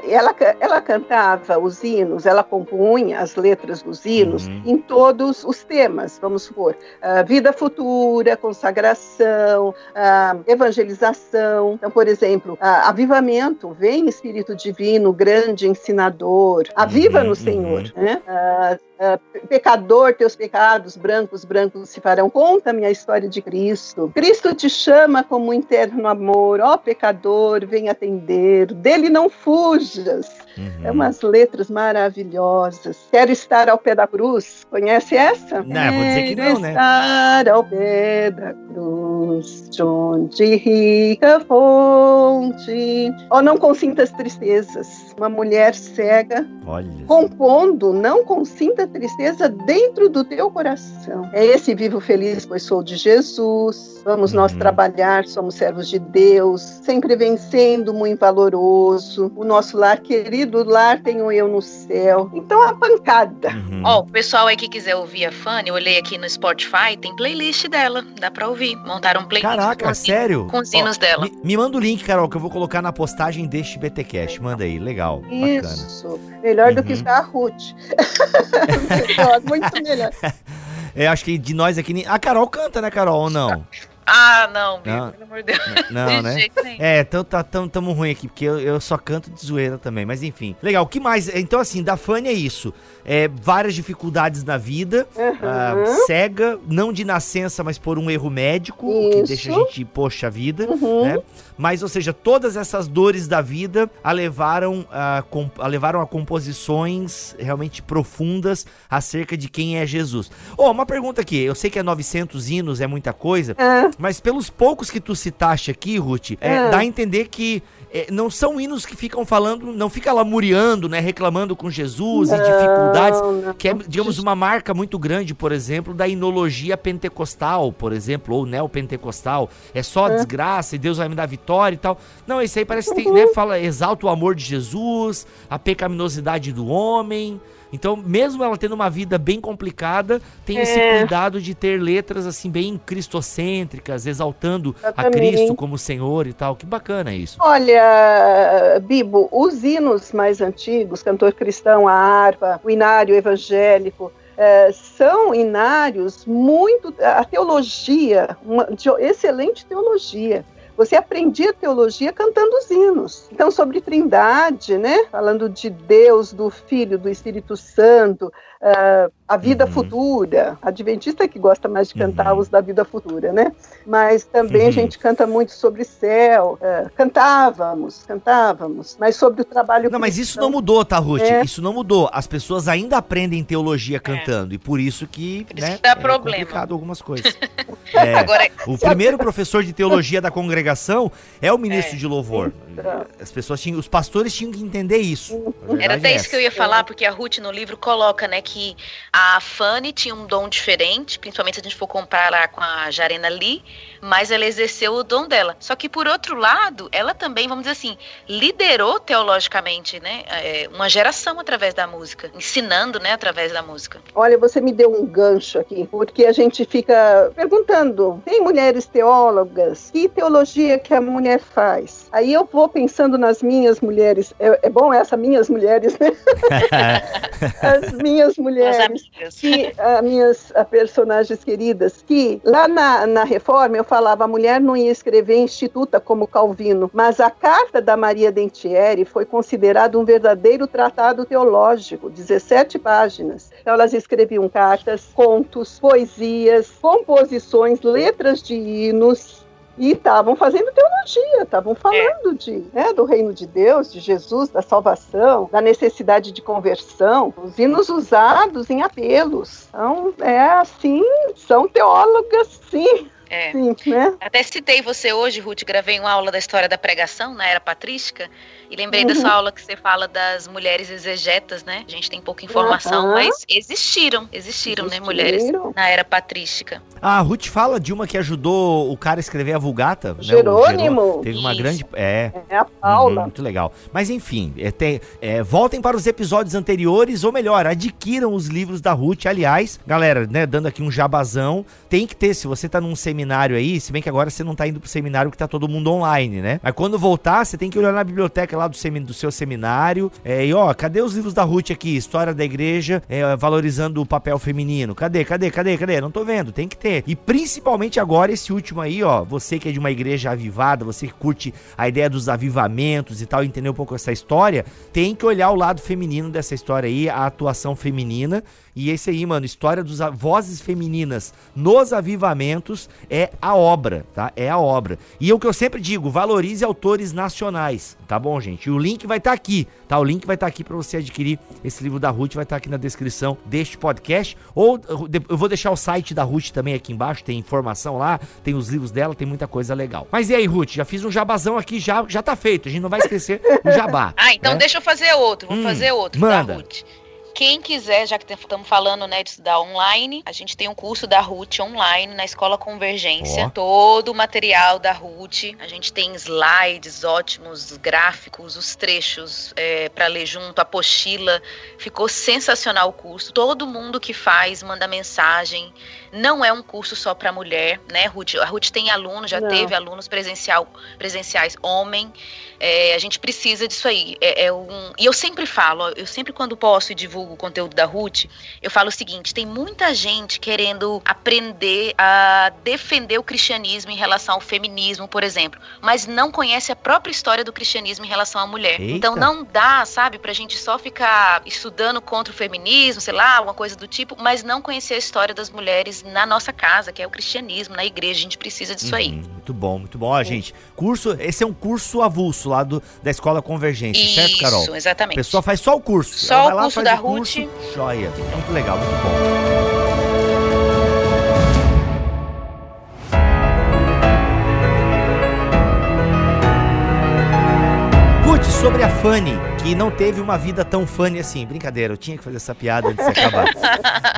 ela, ela cantava os hinos, ela compunha as letras dos hinos uhum. em todos os temas, vamos supor. Uh, vida futura, consagração, uh, evangelização. Então, por exemplo, uh, avivamento, vem Espírito Divino, grande ensinador, aviva uhum, no Senhor. Uhum. Né? Uh, pecador, teus pecados brancos, brancos se farão. Conta a minha história de Cristo. Cristo te chama como interno amor. Ó oh, pecador, vem atender. Dele não fujas. Uhum. É umas letras maravilhosas. Quero estar ao pé da cruz. Conhece essa? Não, vou dizer que não, né? estar ao pé da cruz, de onde rica fonte. Ó, oh, não consinta as tristezas. Uma mulher cega, Olha. compondo, não consinta tristeza dentro do teu coração. É esse vivo feliz, pois sou de Jesus. Vamos uhum. nós trabalhar, somos servos de Deus, sempre vencendo muito valoroso. O nosso lar querido, lar tenho eu no céu. Então a pancada. Uhum. Ó, uhum. oh, o pessoal aí que quiser ouvir a Fanny, eu olhei aqui no Spotify, tem playlist dela, dá pra ouvir. Montaram um playlist. Caraca, com sério? Com os hinos dela. Me, me, manda o link, Carol, que eu vou colocar na postagem deste BTcast. Manda aí, legal. Isso. Bacana. Melhor uhum. do que uhum. a Ruth. muito melhor. Eu acho que de nós aqui. A Carol canta, né, Carol? Ou não? Ah, não, não. pelo amor de Deus. Não, não né? É, então tá tão, tamo ruim aqui, porque eu, eu só canto de zoeira também. Mas enfim. Legal, o que mais? Então, assim, da Fanny é isso. É, várias dificuldades na vida. Uhum. Uh, cega, não de nascença, mas por um erro médico, isso. que deixa a gente, poxa, vida, uhum. né? Mas, ou seja, todas essas dores da vida a levaram a, a, levaram a composições realmente profundas acerca de quem é Jesus. Oh, uma pergunta aqui. Eu sei que é 900 hinos, é muita coisa, é. Mas pelos poucos que tu citaste aqui, Ruth, é, é. dá a entender que é, não são hinos que ficam falando, não fica lamuriando, né, reclamando com Jesus não, e dificuldades, não. que é, digamos, uma marca muito grande, por exemplo, da inologia pentecostal, por exemplo, ou neopentecostal. É só é. desgraça e Deus vai me dar vitória e tal. Não, esse aí parece que tem, né, fala, exalta o amor de Jesus, a pecaminosidade do homem. Então, mesmo ela tendo uma vida bem complicada, tem é. esse cuidado de ter letras assim bem cristocêntricas, exaltando a Cristo como Senhor e tal. Que bacana isso. Olha, Bibo, os hinos mais antigos, cantor cristão, a harpa, o inário evangélico, é, são inários muito. A teologia, uma de excelente teologia você aprendia teologia cantando os hinos. Então, sobre Trindade, né? Falando de Deus, do Filho, do Espírito Santo, uh, a vida uhum. futura. Adventista que gosta mais de cantar uhum. os da vida futura, né? Mas também uhum. a gente canta muito sobre céu. Uh, cantávamos, cantávamos, mas sobre o trabalho. Não, mas isso não mudou, tá, Ruth? É. Isso não mudou. As pessoas ainda aprendem teologia é. cantando é. e por isso que, por isso né, que dá é problema. complicado algumas coisas. é, Agora, o primeiro professor de teologia da congregação é o ministro é. de louvor. As pessoas tinham, os pastores tinham que entender isso. Era até isso que eu ia falar, porque a Ruth no livro coloca, né, que a Fanny tinha um dom diferente, principalmente se a gente for comparar com a Jarena Lee, mas ela exerceu o dom dela. Só que por outro lado, ela também, vamos dizer assim, liderou teologicamente, né, é, uma geração através da música, ensinando, né, através da música. Olha, você me deu um gancho aqui, porque a gente fica perguntando, tem mulheres teólogas? Que teologia que a mulher faz? Aí eu vou pensando nas minhas mulheres, é, é bom essa minhas mulheres, né? As minhas mulheres, que, as minhas personagens queridas, que lá na, na reforma eu falava, a mulher não ia escrever instituta como Calvino, mas a carta da Maria Dentieri foi considerada um verdadeiro tratado teológico, 17 páginas. Então elas escreviam cartas, contos, poesias, composições, letras de hinos, e estavam fazendo teologia, estavam falando é. de, né, do reino de Deus, de Jesus, da salvação, da necessidade de conversão, os hinos usados em apelos. Então, é assim, são teólogas, sim, é. Sim, né? Até citei você hoje, Ruth, gravei uma aula da história da pregação na era patrística e lembrei uhum. da sua aula que você fala das mulheres exegetas, né? A gente tem pouca informação, uhum. mas existiram, existiram, existiram, né, mulheres na era patrística. Ah, a Ruth fala de uma que ajudou o cara a escrever a Vulgata. Jerônimo. Né? Teve uma Isso. grande... É, é a Paula. Uhum, muito legal. Mas enfim, é, tem, é, voltem para os episódios anteriores, ou melhor, adquiram os livros da Ruth. Aliás, galera, né, dando aqui um jabazão, tem que ter, se você tá num seminário seminário aí, se bem que agora você não tá indo pro seminário que tá todo mundo online, né? Mas quando voltar, você tem que olhar na biblioteca lá do, do seu seminário. É, e ó, cadê os livros da Ruth aqui? História da igreja, é, valorizando o papel feminino. Cadê, cadê, cadê, cadê? Não tô vendo, tem que ter. E principalmente agora, esse último aí, ó, você que é de uma igreja avivada, você que curte a ideia dos avivamentos e tal, entender um pouco essa história, tem que olhar o lado feminino dessa história aí, a atuação feminina. E esse aí, mano, história dos vozes femininas nos avivamentos é a obra, tá? É a obra. E é o que eu sempre digo, valorize autores nacionais, tá bom, gente? E o link vai estar tá aqui, tá? O link vai estar tá aqui para você adquirir esse livro da Ruth, vai estar tá aqui na descrição deste podcast. Ou eu vou deixar o site da Ruth também aqui embaixo, tem informação lá, tem os livros dela, tem muita coisa legal. Mas e aí, Ruth? Já fiz um jabazão aqui, já, já tá feito, a gente não vai esquecer o jabá. ah, então né? deixa eu fazer outro, vou hum, fazer outro manda. da Ruth. Quem quiser, já que estamos falando né, de estudar online, a gente tem um curso da RUT online na Escola Convergência. Oh. Todo o material da RUT. A gente tem slides ótimos, gráficos, os trechos é, para ler junto, a apostila. Ficou sensacional o curso. Todo mundo que faz manda mensagem. Não é um curso só para mulher, né, Ruth? A Ruth tem alunos, já Não. teve alunos presencial, presenciais homem. É, a gente precisa disso aí. É, é, um, e eu sempre falo, eu sempre quando posso e divulgo o conteúdo da Ruth, eu falo o seguinte: tem muita gente querendo aprender a defender o cristianismo em relação ao feminismo, por exemplo, mas não conhece a própria história do cristianismo em relação à mulher. Eita. Então não dá, sabe, pra gente só ficar estudando contra o feminismo, sei lá, alguma coisa do tipo, mas não conhecer a história das mulheres na nossa casa, que é o cristianismo, na igreja. A gente precisa disso uhum, aí. Muito bom, muito bom. Ó, gente, curso, esse é um curso avulso lá do, da Escola Convergência, Isso, certo, Carol? Isso, exatamente. A pessoa faz só o curso. Só o lá, curso da o Ruth. Curso, joia. Muito legal, muito bom. sobre a Fanny, que não teve uma vida tão funny assim. Brincadeira, eu tinha que fazer essa piada antes de acabar.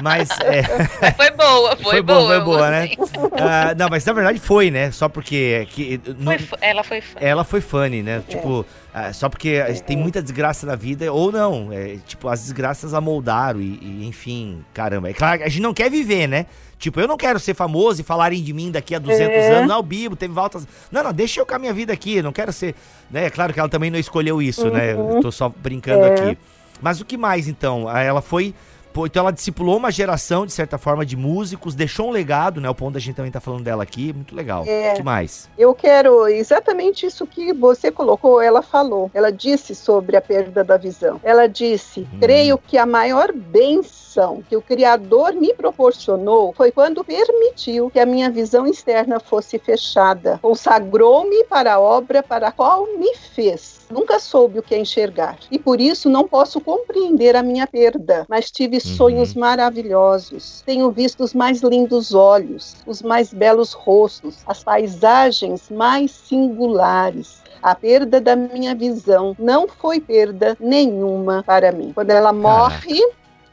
mas. É... Foi boa, foi, foi boa. Foi boa, né? Uh, não, mas na verdade foi, né? Só porque. Que, não... foi, ela foi funny. Ela foi funny, né? É. Tipo. Uh, só porque tem muita desgraça na vida, ou não. É, tipo, as desgraças amoldaram e, e, enfim, caramba. É claro, a gente não quer viver, né? Tipo, eu não quero ser famoso e falarem de mim daqui a 200 é. anos. Não, o Bibo teve voltas. Não, não, deixa eu com a minha vida aqui. Não quero ser. Né? É claro que ela também não escolheu isso, né? uhum. né? Eu tô só brincando é. aqui. Mas o que mais então? Ela foi Pô, então ela discipulou uma geração, de certa forma, de músicos, deixou um legado, né? O ponto da gente também tá falando dela aqui, muito legal. É, que mais? Eu quero exatamente isso que você colocou, ela falou. Ela disse sobre a perda da visão. Ela disse: hum. creio que a maior bênção que o Criador me proporcionou foi quando permitiu que a minha visão externa fosse fechada. Consagrou-me para a obra para a qual me fez. Nunca soube o que é enxergar e por isso não posso compreender a minha perda, mas tive uhum. sonhos maravilhosos. Tenho visto os mais lindos olhos, os mais belos rostos, as paisagens mais singulares. A perda da minha visão não foi perda nenhuma para mim. Quando ela morre,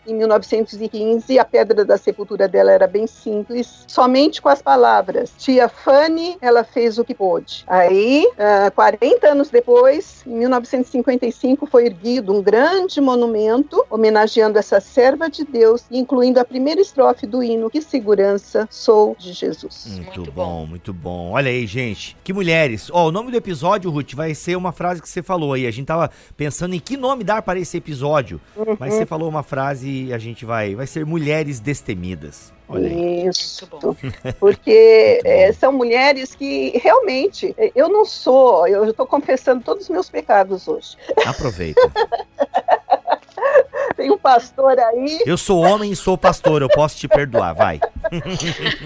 em 1915, a pedra da sepultura dela era bem simples, somente com as palavras: Tia Fanny, ela fez o que pôde. Aí, uh, ah, 40 anos depois, em 1955, foi erguido um grande monumento homenageando essa serva de Deus, incluindo a primeira estrofe do hino: Que segurança sou de Jesus. Muito, muito bom, bom, muito bom. Olha aí, gente. Que mulheres. Ó, oh, o nome do episódio, Ruth, vai ser uma frase que você falou aí. A gente tava pensando em que nome dar para esse episódio, uhum. mas você falou uma frase a gente vai, vai ser mulheres destemidas. Olha aí. Isso, porque é, são mulheres que realmente, eu não sou, eu estou confessando todos os meus pecados hoje. Aproveita. Tem um pastor aí. Eu sou homem e sou pastor, eu posso te perdoar, vai.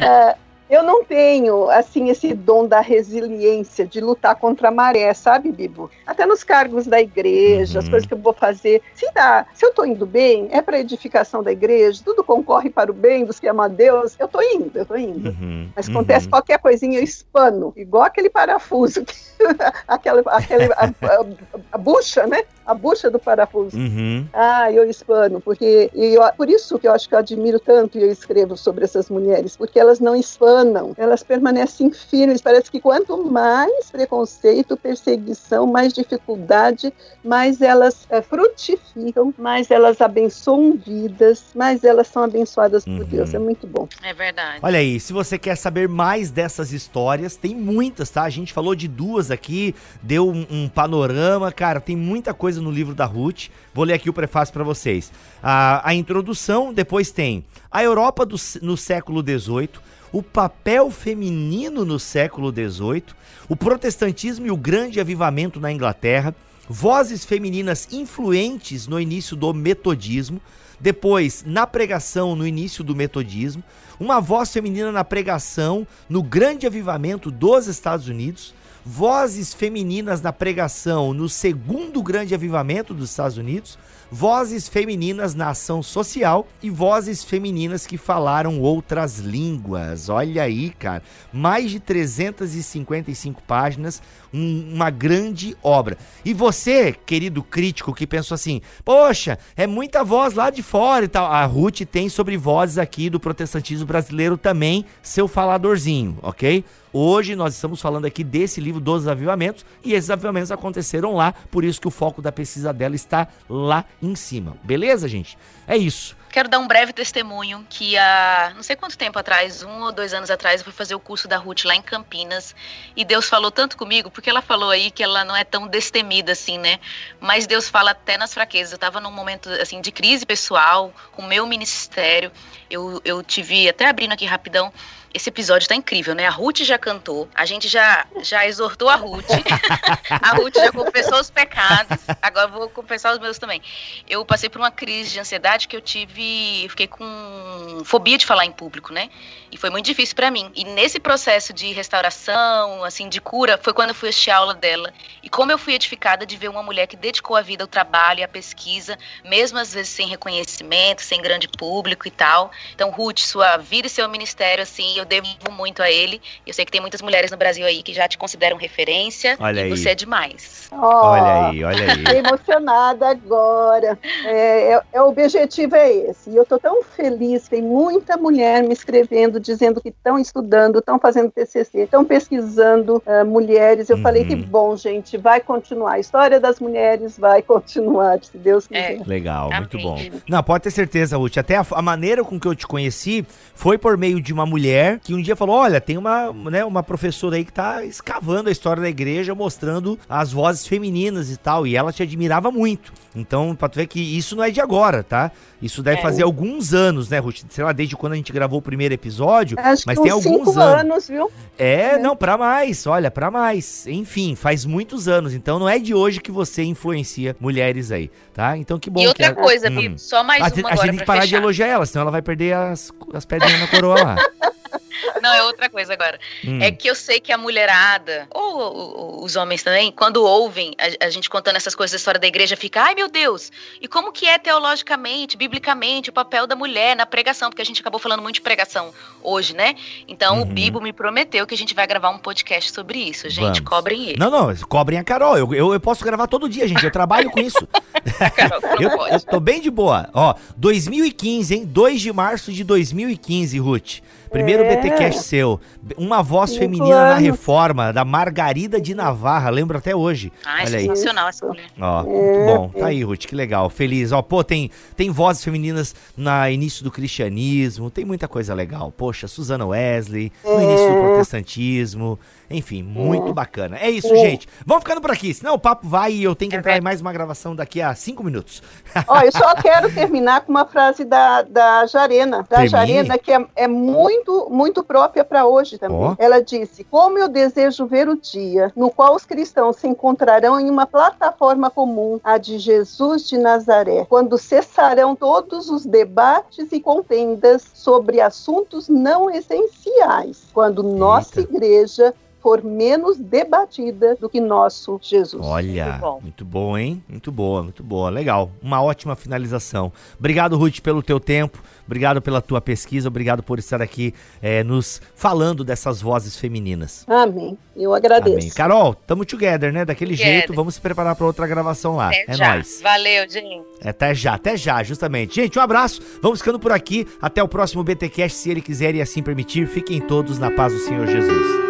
É, eu não tenho, assim, esse dom da resiliência, de lutar contra a maré, sabe, Bibo? Até nos cargos da igreja, uhum. as coisas que eu vou fazer. Se dá, se eu tô indo bem, é para edificação da igreja, tudo concorre para o bem dos que amam a Deus, eu tô indo, eu tô indo. Uhum. Mas acontece uhum. qualquer coisinha, eu espano, igual aquele parafuso, aquela, aquele, a, a, a bucha, né? A bucha do parafuso. Uhum. Ah, eu espano, porque eu, por isso que eu acho que eu admiro tanto e eu escrevo sobre essas mulheres, porque elas não espanam, elas permanecem firmes. Parece que quanto mais preconceito, perseguição, mais dificuldade, mais elas é, frutificam, mais elas abençoam vidas, mais elas são abençoadas uhum. por Deus. É muito bom. É verdade. Olha aí, se você quer saber mais dessas histórias, tem muitas, tá? A gente falou de duas aqui, deu um, um panorama, cara, tem muita coisa coisa no livro da Ruth. Vou ler aqui o prefácio para vocês. A, a introdução, depois tem a Europa do, no século XVIII, o papel feminino no século XVIII, o protestantismo e o grande avivamento na Inglaterra, vozes femininas influentes no início do metodismo, depois na pregação no início do metodismo, uma voz feminina na pregação no grande avivamento dos Estados Unidos, vozes femininas na pregação no segundo grande avivamento dos Estados Unidos, vozes femininas na ação social e vozes femininas que falaram outras línguas. Olha aí, cara, mais de 355 páginas, um, uma grande obra. E você, querido crítico, que pensou assim: poxa, é muita voz lá de fora e tal. A Ruth tem sobre vozes aqui do protestantismo brasileiro também, seu faladorzinho, ok? Hoje nós estamos falando aqui desse livro dos avivamentos e esses avivamentos aconteceram lá, por isso que o foco da pesquisa dela está lá em cima. Beleza, gente? É isso. Quero dar um breve testemunho que há não sei quanto tempo atrás, um ou dois anos atrás, eu fui fazer o curso da Ruth lá em Campinas e Deus falou tanto comigo, porque ela falou aí que ela não é tão destemida assim, né? Mas Deus fala até nas fraquezas. Eu estava num momento assim de crise pessoal, com o meu ministério. Eu, eu tive, até abrindo aqui rapidão, esse episódio tá incrível, né? A Ruth já cantou, a gente já, já exortou a Ruth, a Ruth já confessou os pecados, agora vou confessar os meus também. Eu passei por uma crise de ansiedade que eu tive, fiquei com fobia de falar em público, né? E foi muito difícil para mim. E nesse processo de restauração, assim, de cura, foi quando eu fui assistir a aula dela. E como eu fui edificada de ver uma mulher que dedicou a vida ao trabalho e à pesquisa, mesmo às vezes sem reconhecimento, sem grande público e tal. Então, Ruth, sua vida e seu ministério, assim, eu devo muito a ele. Eu sei que tem muitas mulheres no Brasil aí que já te consideram referência. Olha e aí. você é demais. Oh, olha aí, olha aí. Emocionada agora. É, é, é, o objetivo é esse. E eu tô tão feliz, tem muita mulher me escrevendo, dizendo que estão estudando, estão fazendo TCC, estão pesquisando uh, mulheres. Eu uhum. falei que bom, gente, vai continuar. A história das mulheres vai continuar, se Deus é. quiser. É. Legal, Amém. muito bom. Não, pode ter certeza, Ruth. Até a, a maneira com que eu te conheci foi por meio de uma mulher que um dia falou: olha, tem uma, né, uma professora aí que tá escavando a história da igreja, mostrando as vozes femininas e tal. E ela te admirava muito. Então, pra tu ver que isso não é de agora, tá? Isso deve vai fazer alguns anos, né, Ruth? Sei lá, desde quando a gente gravou o primeiro episódio. Acho mas que tem uns alguns cinco anos. anos, viu? É, não, pra mais, olha, pra mais. Enfim, faz muitos anos. Então não é de hoje que você influencia mulheres aí, tá? Então que bom e outra que coisa, Hum. Bibo, só mais a, uma gente- a agora gente tem que parar de fechar. elogiar ela, senão ela vai perder as, as pedrinhas na coroa lá. Não, é outra coisa agora. Hum. É que eu sei que a mulherada, ou, ou- os homens também, quando ouvem a, a gente contando essas coisas da história da igreja, fica, ai meu Deus, e como que é teologicamente, biblicamente, o papel da mulher na pregação? Porque a gente acabou falando muito de pregação hoje, né? Então Uhum. o Bibo me prometeu que a gente vai gravar um podcast sobre isso. Gente, Vamos. cobrem ele. Não, não, cobrem a Carol. Eu, eu, eu posso gravar todo dia, gente. Eu trabalho com isso. Carol, Eu, pode. eu tô bem de boa. Ó, 2015, hein? 2 de março de 2015, Ruth. Primeiro É. BTcast seu. Uma voz Cinco feminina na anos. reforma, da Margarida de Navarra. Lembro até hoje. Ai, Olha aí. sensacional essa mulher. Ó, É, muito bom. Tá aí, Ruth, que legal. Feliz. Ó, pô, tem, tem vozes femininas no início do cristianismo, tem muita coisa legal. Poxa, Susana Wesley, no É. início do protestantismo. Enfim, muito bacana. É isso, É. gente. Vamos ficando por aqui, senão o papo vai e eu tenho que entrar em mais uma gravação daqui a cinco minutos. Ó, eu só quero terminar com uma frase da, da Jarena, da Termine. Jarena, que é, é muito, muito própria para hoje também. Ó. Ela disse: Como eu desejo ver o dia no qual os cristãos se encontrarão em uma plataforma comum, a de Jesus de Nazaré, quando cessarão todos os debates e contendas sobre assuntos não essenciais, quando nossa Eita. igreja for menos debatida do que nosso Jesus. Olha, Muito bom. muito bom, hein? Muito boa, muito boa. Legal. Uma ótima finalização. Obrigado, Ruth, pelo teu tempo. Obrigado pela tua pesquisa. Obrigado por estar aqui eh, nos falando dessas vozes femininas. Amém. Eu agradeço. Amém. Carol, tamo together, né? Daquele Together. jeito. Vamos se preparar para outra gravação lá. Até é já. nóis. Valeu, gente. Até já, até já, justamente. Gente, um abraço. Vamos ficando por aqui. Até o próximo BTcast, se ele quiser e assim permitir. Fiquem todos na paz do Senhor Jesus.